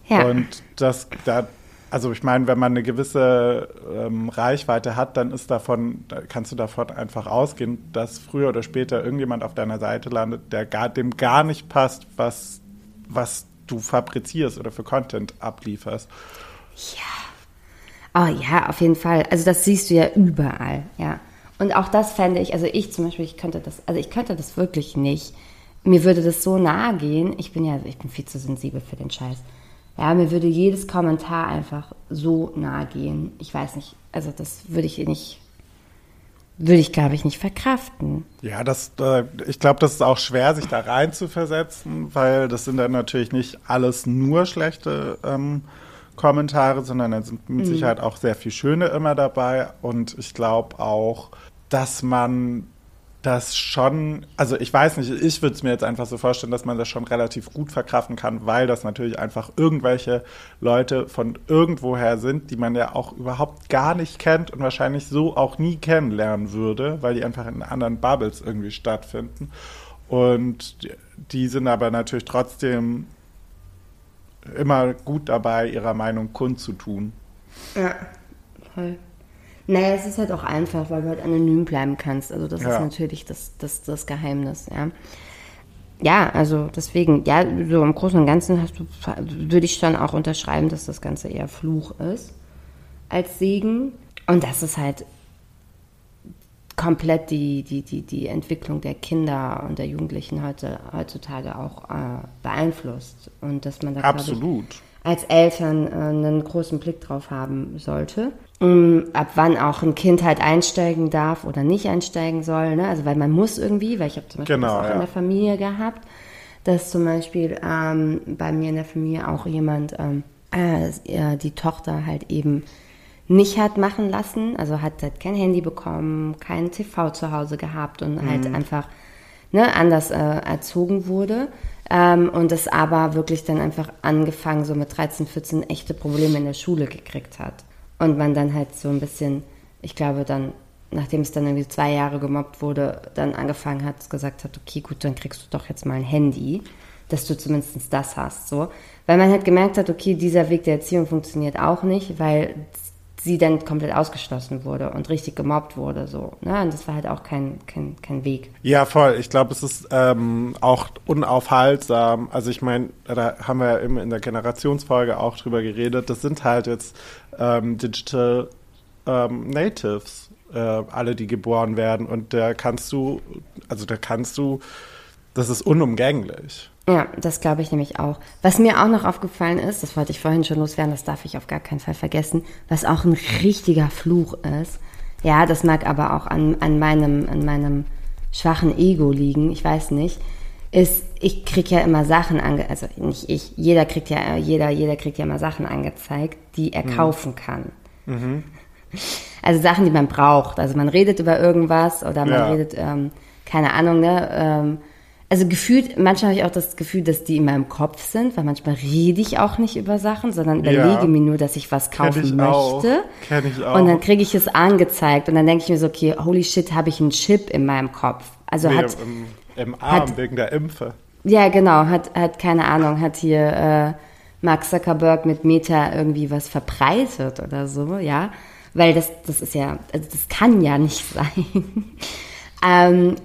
Ja. Und das, da, also ich meine, wenn man eine gewisse ähm, Reichweite hat, dann ist davon, da kannst du davon einfach ausgehen, dass früher oder später irgendjemand auf deiner Seite landet, der gar, dem gar nicht passt, was, was du fabrizierst oder für Content ablieferst. Oh ja, auf jeden Fall. Also das siehst du ja überall, ja. Und auch das fände ich, also ich zum Beispiel, ich könnte das, also ich könnte das wirklich nicht. Mir würde das so nahe gehen. Ich bin ja, ich bin viel zu sensibel für den Scheiß. Ja, mir würde jedes Kommentar einfach so nahe gehen. Ich weiß nicht, also das würde ich nicht, würde ich glaube ich nicht verkraften. Ja, das, äh, ich glaube, das ist auch schwer, sich da rein zu versetzen, weil das sind dann natürlich nicht alles nur schlechte ähm, Kommentare, sondern da sind mit Sicherheit auch sehr viel Schöne immer dabei. Und ich glaube auch, dass man das schon, also ich weiß nicht, ich würde es mir jetzt einfach so vorstellen, dass man das schon relativ gut verkraften kann, weil das natürlich einfach irgendwelche Leute von irgendwoher sind, die man ja auch überhaupt gar nicht kennt und wahrscheinlich so auch nie kennenlernen würde, weil die einfach in anderen Bubbles irgendwie stattfinden. Und die- sind aber natürlich trotzdem immer gut dabei, ihrer Meinung kundzutun. Ja, voll. Naja, es ist halt auch einfach, weil du halt anonym bleiben kannst. Also das Ja. ist natürlich das, das, das Geheimnis, ja. Ja, also deswegen, ja, so im Großen und Ganzen hast du, würde ich schon auch unterschreiben, dass das Ganze eher Fluch ist als Segen. Und das ist halt komplett die, die, die, die Entwicklung der Kinder und der Jugendlichen heute, heutzutage auch äh, beeinflusst. Und dass man da, Absolut. Ich, als Eltern äh, einen großen Blick drauf haben sollte. Ähm, ab wann auch ein Kind halt einsteigen darf oder nicht einsteigen soll. Ne? Also weil man muss irgendwie, weil ich habe zum Beispiel Genau, das auch ja. in der Familie gehabt, dass zum Beispiel ähm, bei mir in der Familie auch jemand ähm, äh, die Tochter halt eben nicht hat machen lassen, also hat halt kein Handy bekommen, kein TV zu Hause gehabt und Mhm. halt einfach ne, anders äh, erzogen wurde. Ähm, und es aber wirklich dann einfach angefangen, so mit 13, 14 echte Probleme in der Schule gekriegt hat. Und man dann halt so ein bisschen, ich glaube dann, nachdem es dann irgendwie zwei Jahre gemobbt wurde, dann angefangen hat, gesagt hat, okay, gut, dann kriegst du doch jetzt mal ein Handy, dass du zumindest das hast, so. Weil man halt gemerkt hat, okay, dieser Weg der Erziehung funktioniert auch nicht, weil sie dann komplett ausgeschlossen wurde und richtig gemobbt wurde, so. Ne? Und das war halt auch kein, kein, kein Weg. Ja, voll. Ich glaube, es ist ähm, auch unaufhaltsam. Also ich meine, da haben wir ja immer in der Generationsfolge auch drüber geredet. Das sind halt jetzt ähm, Digital ähm, Natives, äh, alle, die geboren werden. Und da kannst du, also da kannst du, das ist unumgänglich. Ja, das glaube ich nämlich auch. Was mir auch noch aufgefallen ist, das wollte ich vorhin schon loswerden, das darf ich auf gar keinen Fall vergessen, was auch ein richtiger Fluch ist. Ja, das mag aber auch an, an, meinem, an meinem schwachen Ego liegen, ich weiß nicht, ist, ich krieg ja immer Sachen ange, also nicht ich, jeder kriegt ja, jeder, jeder kriegt ja immer Sachen angezeigt, die er kaufen kann. Also Sachen, die man braucht. Also man redet über irgendwas oder man Ja. redet, ähm, keine Ahnung, ne? Ähm, also gefühlt, manchmal habe ich auch das Gefühl, dass die in meinem Kopf sind, weil manchmal rede ich auch nicht über Sachen, sondern Ja. überlege mir nur, dass ich was kaufen ich auch. möchte. Kenn ich auch. Und dann kriege ich es angezeigt und dann denke ich mir so, okay, holy shit, habe ich einen Chip in meinem Kopf. Also Nee, hat, im, Im Arm hat- wegen der Impfe. ja, genau, hat, hat keine Ahnung, hat hier äh, Mark Zuckerberg mit Meta irgendwie was verbreitet oder so, ja. Weil das, das ist ja, also das kann ja nicht sein. ähm,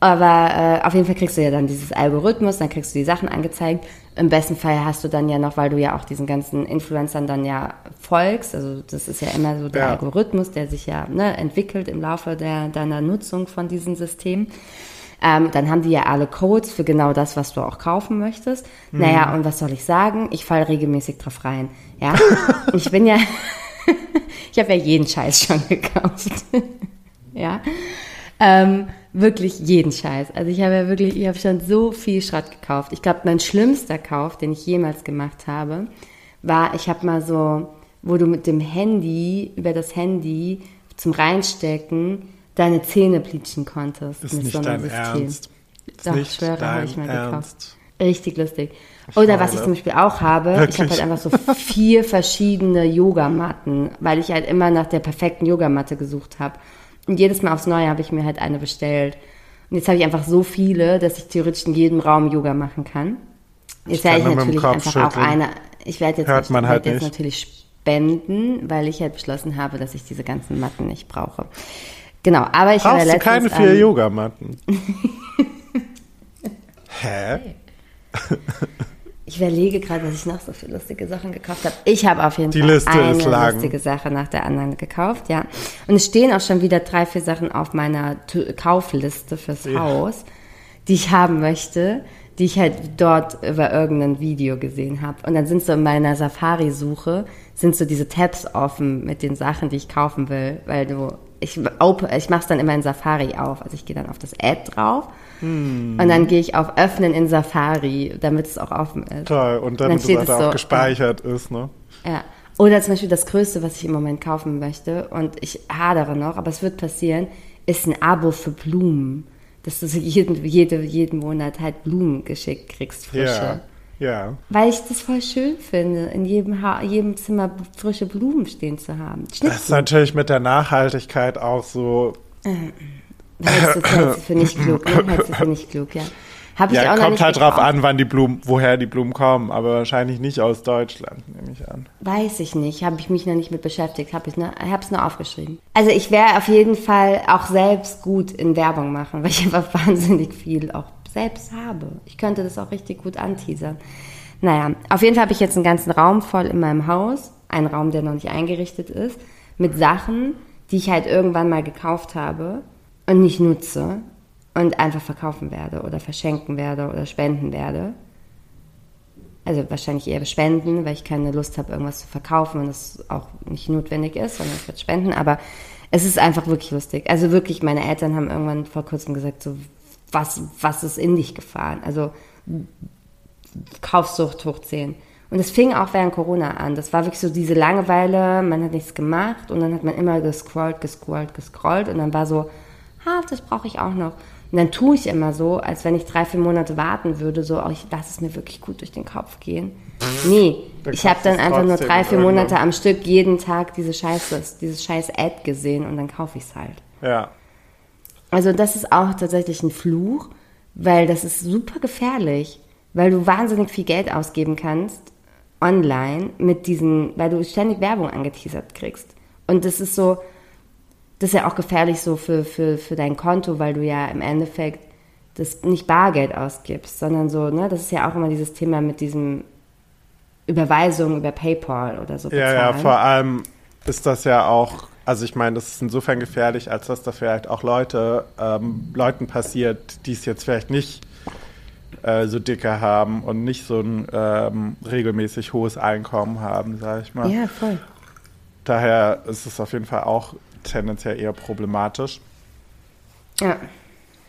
aber äh, auf jeden Fall kriegst du ja dann dieses Algorithmus, dann kriegst du die Sachen angezeigt. Im besten Fall hast du dann ja noch, weil du ja auch diesen ganzen Influencern dann ja folgst, also das ist ja immer so der Ja. Algorithmus, der sich ja ne, entwickelt im Laufe der, deiner Nutzung von diesem System. Ähm, dann haben die ja alle Codes für genau das, was du auch kaufen möchtest. Naja, und was soll ich sagen? Ich falle regelmäßig drauf rein. Ja, ich bin ja, ich habe ja jeden Scheiß schon gekauft. ja. Ähm, wirklich jeden Scheiß. Also ich habe ja wirklich, ich habe schon so viel Schrott gekauft. Ich glaube, mein schlimmster Kauf, den ich jemals gemacht habe, war, ich habe mal so, wo du mit dem Handy, über das Handy zum Reinstecken deine Zähne bleachen konntest. Ist mit nicht so einem dein System. Ernst. Ist Doch, nicht schwöre, habe ich mal dein gekauft. Ernst. Richtig lustig. Oder was ich zum Beispiel auch habe, ich Wirklich? habe halt einfach so vier verschiedene Yogamatten, weil ich halt immer nach der perfekten Yogamatte gesucht habe. Und jedes Mal aufs Neue habe ich mir halt eine bestellt. Und jetzt habe ich einfach so viele, dass ich theoretisch in jedem Raum Yoga machen kann. Jetzt Ich werde ich dem natürlich einfach auch eine, ich werde jetzt, Hört man ich halt jetzt nicht. natürlich spenden, weil ich halt beschlossen habe, dass ich diese ganzen Matten nicht brauche. Genau, aber ich habe Brauchst ja du keine letztens, vier ähm, Yogamatten? Hä? Ich überlege gerade, was ich noch so für lustige Sachen gekauft habe. Ich habe auf jeden Die Fall Liste eine lustige Sache nach der anderen gekauft, ja. Und es stehen auch schon wieder drei, vier Sachen auf meiner T Kaufliste fürs Ja. Haus, die ich haben möchte, die ich halt dort über irgendein Video gesehen habe. Und dann sind so in meiner Safari-Suche, sind so diese Tabs offen mit den Sachen, die ich kaufen will, weil du, ich, ich mache es dann immer in Safari auf. Also ich gehe dann auf das Ad drauf Hm. und dann gehe ich auf Öffnen in Safari, damit es auch offen ist. Toll. Und Dann damit steht es es auch so, gespeichert ist, ne? Ja. Oder zum Beispiel das Größte, was ich im Moment kaufen möchte, und ich hadere noch, aber es wird passieren, ist ein Abo für Blumen. Dass du so jeden, jede, jeden Monat halt Blumen geschickt kriegst, frische. Ja. Ja. Weil ich das voll schön finde, in jedem, ha jedem Zimmer frische Blumen stehen zu haben. Das ist natürlich mit der Nachhaltigkeit auch so. Hältst du für nicht klug, ne? Hältst du für nicht klug, ja. Habe ich Ja, auch kommt halt drauf an, wann die Blumen, woher die Blumen kommen, aber wahrscheinlich nicht aus Deutschland, nehme ich an. Weiß ich nicht, habe ich mich noch nicht mit beschäftigt, habe ich ne, hab's nur aufgeschrieben. Also ich wäre auf jeden Fall auch selbst gut in Werbung machen, weil ich einfach wahnsinnig viel auch selbst habe. Ich könnte das auch richtig gut anteasern. Naja, auf jeden Fall habe ich jetzt einen ganzen Raum voll in meinem Haus, einen Raum, der noch nicht eingerichtet ist, mit Sachen, die ich halt irgendwann mal gekauft habe und nicht nutze und einfach verkaufen werde oder verschenken werde oder spenden werde. Also wahrscheinlich eher spenden, weil ich keine Lust habe, irgendwas zu verkaufen und es auch nicht notwendig ist, sondern ich werde spenden. Aber es ist einfach wirklich lustig. Also wirklich, meine Eltern haben irgendwann vor kurzem gesagt, so, was, was ist in dich gefahren? Also Kaufsucht hoch 10. Und es fing auch während Corona an. Das war wirklich so diese Langeweile, man hat nichts gemacht und dann hat man immer gescrollt, gescrollt, gescrollt und dann war so, ah, das brauche ich auch noch. Und dann tue ich immer so, als wenn ich drei, vier Monate warten würde, so, oh, ich lasse es mir wirklich gut durch den Kopf gehen. Nee, Dann ich habe dann einfach nur drei, vier irgendwann. Monate am Stück jeden Tag diese Scheiße, dieses scheiß Ad gesehen und dann kaufe ich es halt. Ja. Also das ist auch tatsächlich ein Fluch, weil das ist super gefährlich, weil du wahnsinnig viel Geld ausgeben kannst online mit diesen, weil du ständig Werbung angeteasert kriegst. Und das ist so, das ist ja auch gefährlich so für, für, für dein Konto, weil du ja im Endeffekt das nicht Bargeld ausgibst, sondern so, ne, das ist ja auch immer dieses Thema mit diesem Überweisung über PayPal oder so Ja, ja, vor allem ist das ja auch, also ich meine, das ist insofern gefährlich, als dass da vielleicht auch Leute, ähm, Leuten passiert, die es jetzt vielleicht nicht äh, so dicke haben und nicht so ein ähm, regelmäßig hohes Einkommen haben, sage ich mal. Ja, voll. Daher ist es auf jeden Fall auch tendenziell eher problematisch. Ja.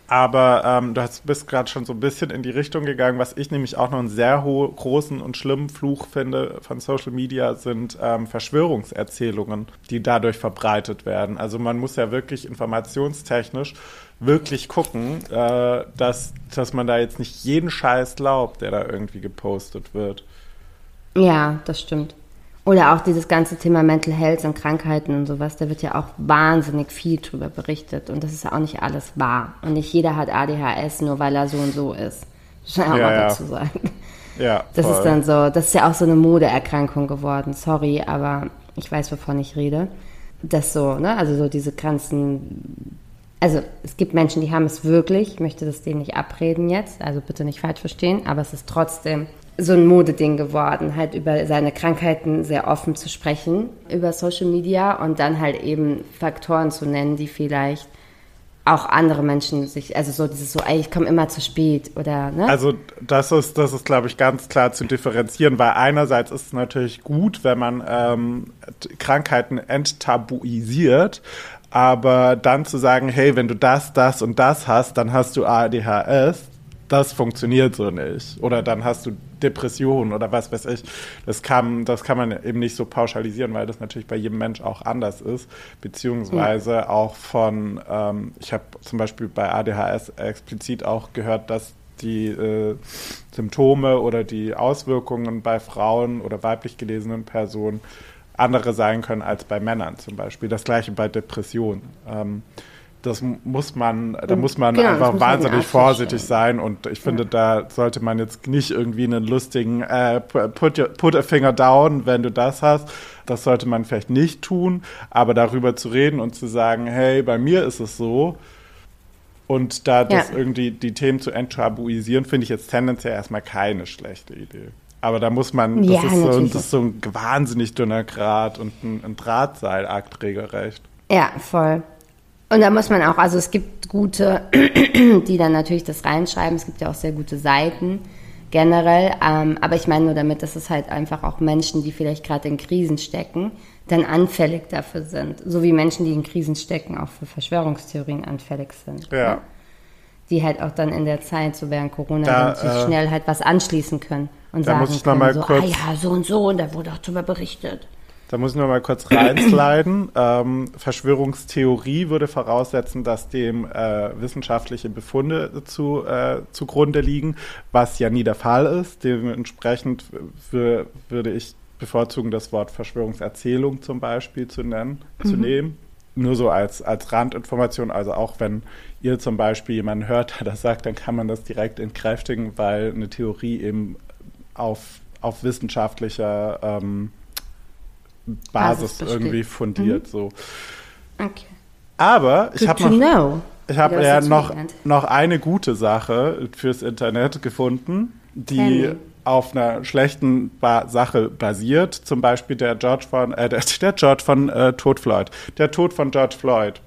Aber ähm, du hast, bist gerade schon so ein bisschen in die Richtung gegangen, was ich nämlich auch noch einen sehr großen und schlimmen Fluch finde von Social Media, sind ähm, Verschwörungserzählungen, die dadurch verbreitet werden. Also man muss ja wirklich informationstechnisch wirklich gucken, äh, dass, dass man da jetzt nicht jeden Scheiß glaubt, der da irgendwie gepostet wird. Ja, das stimmt. Oder auch dieses ganze Thema Mental Health und Krankheiten und sowas, da wird ja auch wahnsinnig viel drüber berichtet. Und das ist ja auch nicht alles wahr. Und nicht jeder hat ADHS, nur weil er so und so ist. Das muss man auch Ja, mal ja. dazu sagen. Ja, Das voll. ist dann so, das ist ja auch so eine Modeerkrankung geworden. Sorry, aber ich weiß, wovon ich rede. Das so, ne? Also so diese ganzen. Also es gibt Menschen, die haben es wirklich. Ich möchte das denen nicht abreden jetzt. Also bitte nicht falsch verstehen. Aber es ist trotzdem so ein Modeding geworden, halt über seine Krankheiten sehr offen zu sprechen über Social Media und dann halt eben Faktoren zu nennen, die vielleicht auch andere Menschen sich, also so dieses so, ey, ich komme immer zu spät oder, ne? Also das ist, das ist, glaube ich, ganz klar zu differenzieren, weil einerseits ist es natürlich gut, wenn man ähm, Krankheiten enttabuisiert, aber dann zu sagen, hey, wenn du das, das und das hast, dann hast du ADHS, das funktioniert so nicht. Oder dann hast du Depressionen oder was weiß ich. Das kann, das kann man eben nicht so pauschalisieren, weil das natürlich bei jedem Mensch auch anders ist. Beziehungsweise ja. auch von, ähm, ich habe zum Beispiel bei ADHS explizit auch gehört, dass die äh, Symptome oder die Auswirkungen bei Frauen oder weiblich gelesenen Personen andere sein können als bei Männern zum Beispiel. Das gleiche bei Depressionen. Ähm, das muss man, da muss man genau, einfach wahnsinnig vorsichtig sein und ich finde, ja. da sollte man jetzt nicht irgendwie einen lustigen äh, put, your, put a finger down, wenn du das hast. Das sollte man vielleicht nicht tun, aber darüber zu reden und zu sagen, hey, bei mir ist es so und da das ja. irgendwie die Themen zu enttabuisieren, finde ich jetzt tendenziell erstmal keine schlechte Idee. Aber da muss man, das, ja, ist, so, das ist so ein wahnsinnig dünner Grat und ein, ein Drahtseilakt regelrecht. Ja, voll. Und da muss man auch, also es gibt gute, die dann natürlich das reinschreiben. Es gibt ja auch sehr gute Seiten generell. Ähm, aber ich meine nur damit, dass es halt einfach auch Menschen, die vielleicht gerade in Krisen stecken, dann anfällig dafür sind. So wie Menschen, die in Krisen stecken, auch für Verschwörungstheorien anfällig sind. Ja. Ne? Die halt auch dann in der Zeit, so während Corona, da, dann äh, schnell halt was anschließen können und sagen muss ich können, mal so, kurz, ah ja, so und so, und da wurde auch drüber berichtet. Da muss ich noch mal kurz reinsliden. ähm, Verschwörungstheorie würde voraussetzen, dass dem äh, wissenschaftliche Befunde zu, äh, zugrunde liegen, was ja nie der Fall ist. Dementsprechend würde ich bevorzugen, das Wort Verschwörungserzählung zum Beispiel zu nennen, mhm. zu nehmen. Nur so als, als Randinformation, also auch wenn ihr zum Beispiel jemanden hört, der das sagt, dann kann man das direkt entkräftigen, weil eine Theorie eben auf, auf wissenschaftlicher ähm, Basis, Basis irgendwie fundiert. Mhm. So. Okay. Aber ich habe noch, ich habe ja noch, noch eine gute Sache fürs Internet gefunden, die auf einer schlechten ba Sache basiert. Zum Beispiel der George von, äh, der, der George von äh, Tod Floyd. Der Tod von George Floyd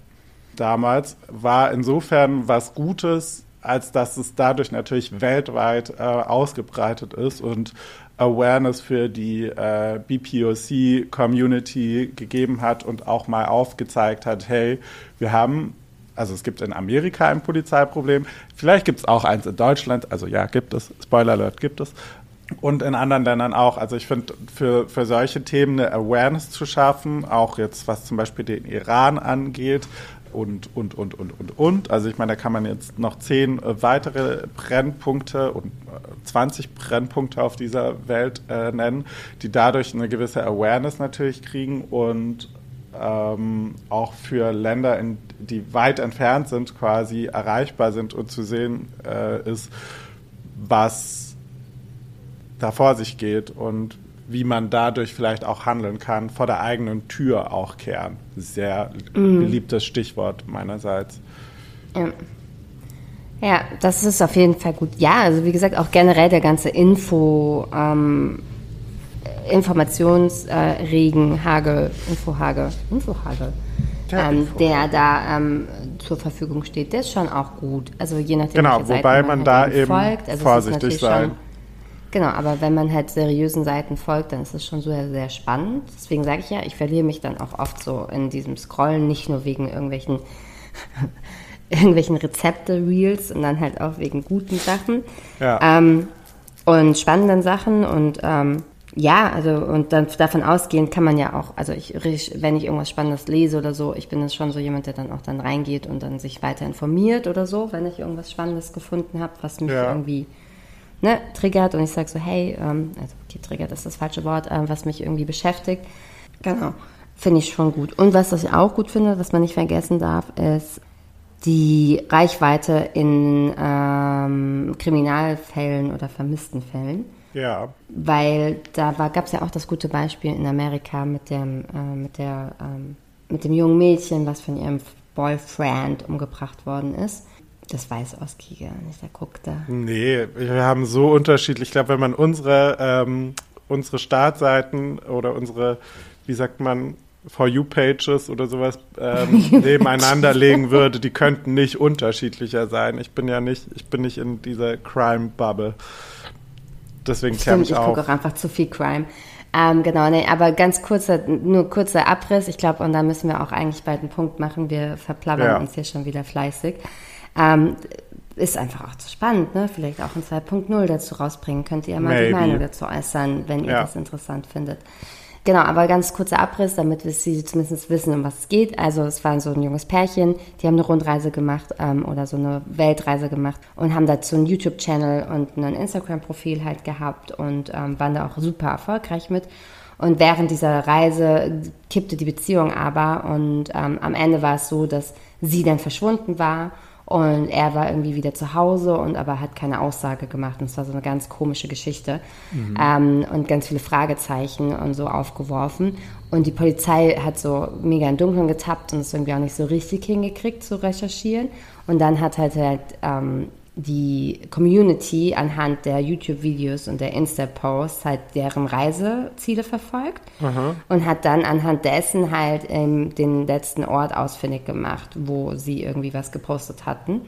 damals war insofern was Gutes, als dass es dadurch natürlich weltweit äh, ausgebreitet ist und Awareness für die äh, BPOC-Community gegeben hat und auch mal aufgezeigt hat, hey, wir haben, also es gibt in Amerika ein Polizeiproblem, vielleicht gibt es auch eins in Deutschland, also ja, gibt es, Spoiler Alert gibt es, und in anderen Ländern auch. Also ich finde, für, für solche Themen eine Awareness zu schaffen, auch jetzt was zum Beispiel den Iran angeht, und, und, und, und, und, und. Also ich meine, da kann man jetzt noch zehn äh, weitere Brennpunkte und äh, 20 Brennpunkte auf dieser Welt äh, nennen, die dadurch eine gewisse Awareness natürlich kriegen und ähm, auch für Länder, in, die weit entfernt sind, quasi erreichbar sind und zu sehen äh, ist, was da vor sich geht und wie man dadurch vielleicht auch handeln kann, vor der eigenen Tür auch kehren. Sehr mhm. beliebtes Stichwort meinerseits. Ja. ja. das ist auf jeden Fall gut. Ja, also wie gesagt, auch generell der ganze Info, ähm, Informationsregen, äh, Hagel, Infohagel, Infohagel, ja, ähm, der da ähm, zur Verfügung steht, der ist schon auch gut. Also je nachdem, genau, wobei man, man halt da eben folgt. Also vorsichtig sein Genau, aber wenn man halt seriösen Seiten folgt, dann ist es schon so sehr, sehr spannend. Deswegen sage ich ja, ich verliere mich dann auch oft so in diesem Scrollen, nicht nur wegen irgendwelchen, irgendwelchen Rezepte-Reels, sondern halt auch wegen guten Sachen. Ja. Ähm, und spannenden Sachen und ähm, ja, also und dann davon ausgehend kann man ja auch, also ich, wenn ich irgendwas Spannendes lese oder so, ich bin jetzt schon so jemand, der dann auch dann reingeht und dann sich weiter informiert oder so, wenn ich irgendwas Spannendes gefunden habe, was mich ja. irgendwie ne, triggert und ich sage so, hey, ähm, also okay, triggert ist das falsche Wort, ähm, was mich irgendwie beschäftigt. Genau, finde ich schon gut. Und was ich auch gut finde, was man nicht vergessen darf, ist die Reichweite in ähm, Kriminalfällen oder vermissten Fällen. Ja. Weil da gab es ja auch das gute Beispiel in Amerika mit dem, äh, mit, der, ähm, mit dem jungen Mädchen, was von ihrem Boyfriend umgebracht worden ist. Das weiß Oski gar nicht, der guckt da. Nee, wir haben so unterschiedlich. Ich glaube, wenn man unsere, ähm, unsere Startseiten oder unsere, wie sagt man, For You-Pages oder sowas ähm, nebeneinander legen würde, die könnten nicht unterschiedlicher sein. Ich bin ja nicht, ich bin nicht in dieser Crime-Bubble. Deswegen Stimmt, ich ich gucke auch einfach zu viel Crime. Ähm, genau, nee, aber ganz kurzer, nur kurzer Abriss. Ich glaube, und da müssen wir auch eigentlich bald einen Punkt machen. Wir verplappern Ja. uns hier schon wieder fleißig. Ähm, ist einfach auch zu spannend, ne? Vielleicht auch ein 2.0 dazu rausbringen. Könnt ihr ja mal die Maybe. Meinung dazu äußern, wenn ihr Ja. das interessant findet. Genau, aber ganz kurzer Abriss, damit wir sie zumindest wissen, um was es geht. Also es war so ein junges Pärchen, die haben eine Rundreise gemacht ähm, oder so eine Weltreise gemacht und haben dazu einen YouTube-Channel und ein Instagram-Profil halt gehabt und ähm, waren da auch super erfolgreich mit. Und während dieser Reise kippte die Beziehung aber und ähm, am Ende war es so, dass sie dann verschwunden war und er war irgendwie wieder zu Hause und aber hat keine Aussage gemacht. Und es war so eine ganz komische Geschichte. Ähm, und ganz viele Fragezeichen und so aufgeworfen. Und die Polizei hat so mega im Dunkeln getappt und es irgendwie auch nicht so richtig hingekriegt zu recherchieren. Und dann hat halt, halt ähm, die Community anhand der YouTube-Videos und der Insta-Posts halt deren Reiseziele verfolgt und hat dann anhand dessen halt ähm, den letzten Ort ausfindig gemacht, wo sie irgendwie was gepostet hatten.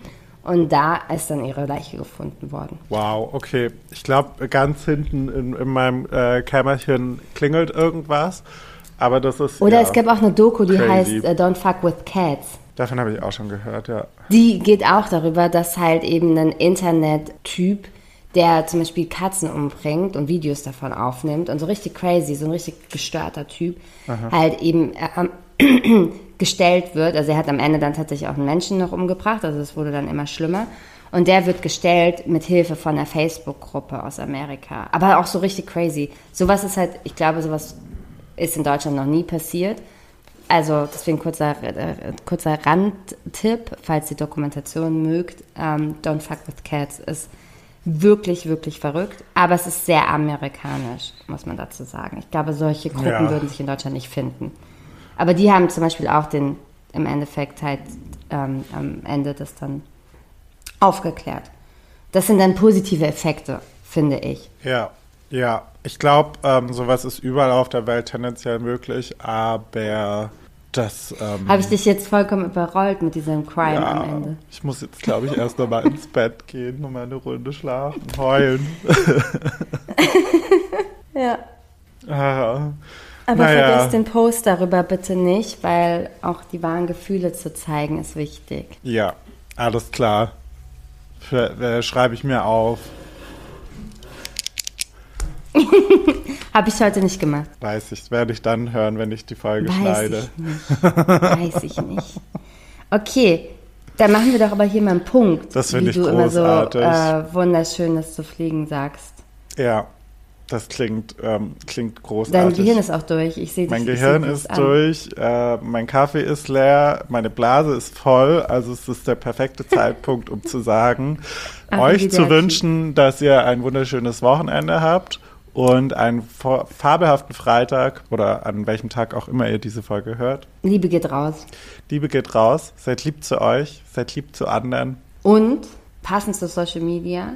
Und da ist dann ihre Leiche gefunden worden. Wow, okay. Ich glaube, ganz hinten in, in meinem äh, Kämmerchen klingelt irgendwas. Aber das ist. Oder ja, es gab auch eine Doku, die Crazy. heißt äh, Don't Fuck with Cats. Davon habe ich auch schon gehört, ja. Die geht auch darüber, dass halt eben ein Internettyp, der zum Beispiel Katzen umbringt und Videos davon aufnimmt und so richtig crazy, so ein richtig gestörter Typ, halt eben ähm, gestellt wird. Also er hat am Ende dann tatsächlich auch einen Menschen noch umgebracht, also es wurde dann immer schlimmer. Und der wird gestellt mit Hilfe von einer Facebook-Gruppe aus Amerika. Aber auch so richtig crazy. Sowas ist halt, ich glaube, sowas ist in Deutschland noch nie passiert. Also deswegen kurzer, äh, kurzer Randtipp, falls ihr Dokumentation mögt. Ähm, Don't Fuck with Cats ist wirklich, wirklich verrückt. Aber es ist sehr amerikanisch, muss man dazu sagen. Ich glaube, solche Gruppen Ja. würden sich in Deutschland nicht finden. Aber die haben zum Beispiel auch den, im Endeffekt halt ähm, am Ende das dann aufgeklärt. Das sind dann positive Effekte, finde ich. Ja, ja. Ich glaube, ähm, sowas ist überall auf der Welt tendenziell möglich, aber das. Ähm, Habe ich dich jetzt vollkommen überrollt mit diesem Crime ja, am Ende? Ich muss jetzt, glaube ich, erst nochmal ins Bett gehen, nochmal eine Runde schlafen, heulen. Ja. Ah, Aber Naja. vergesst den Post darüber bitte nicht, weil auch die wahren Gefühle zu zeigen ist wichtig. ja, alles klar. Äh, Schreibe ich mir auf. Habe ich heute nicht gemacht. Weiß ich, werde ich dann hören, wenn ich die Folge Weiß schneide. ich nicht. Weiß ich nicht. Okay, dann machen wir doch aber hier mal einen Punkt. Das finde wie ich du immer so großartig. äh, wunderschönes zu fliegen sagst. Ja, das klingt, ähm, klingt Dein großartig. Gehirn ist auch durch. Ich sehe dich. Mein ich Gehirn dich ist durch, äh, mein Kaffee ist leer, meine Blase ist voll, also es ist der perfekte Zeitpunkt, um zu sagen, euch Arrivederci. zu wünschen, dass ihr ein wunderschönes Wochenende habt und einen fa- fabelhaften Freitag oder an welchem Tag auch immer ihr diese Folge hört. Liebe geht raus. Liebe geht raus, seid lieb zu euch, seid lieb zu anderen. Und passend zu Social Media,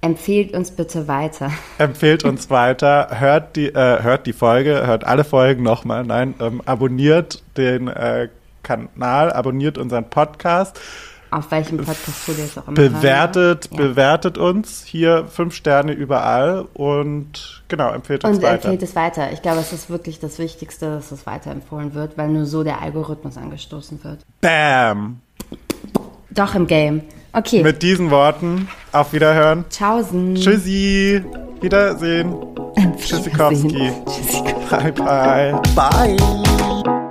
empfehlt uns bitte weiter. Empfehlt uns weiter, hört die, äh, hört die Folge, hört alle Folgen nochmal. Nein, ähm, abonniert den äh, Kanal, abonniert unseren Podcast, Auf welchem Podcast du jetzt auch immer bewertet, magst. bewertet uns hier fünf Sterne überall und genau, empfehlt uns Und weiter. empfehlt es weiter. Ich glaube, es ist wirklich das Wichtigste, dass es weiterempfohlen wird, weil nur so der Algorithmus angestoßen wird. Bam! Doch im Game. Okay. Mit diesen Worten, auf Wiederhören. Tschaußen. Tschüssi, Wiedersehen. Tschüssikowski. Tschüssikowski. Bye, bye. Bye.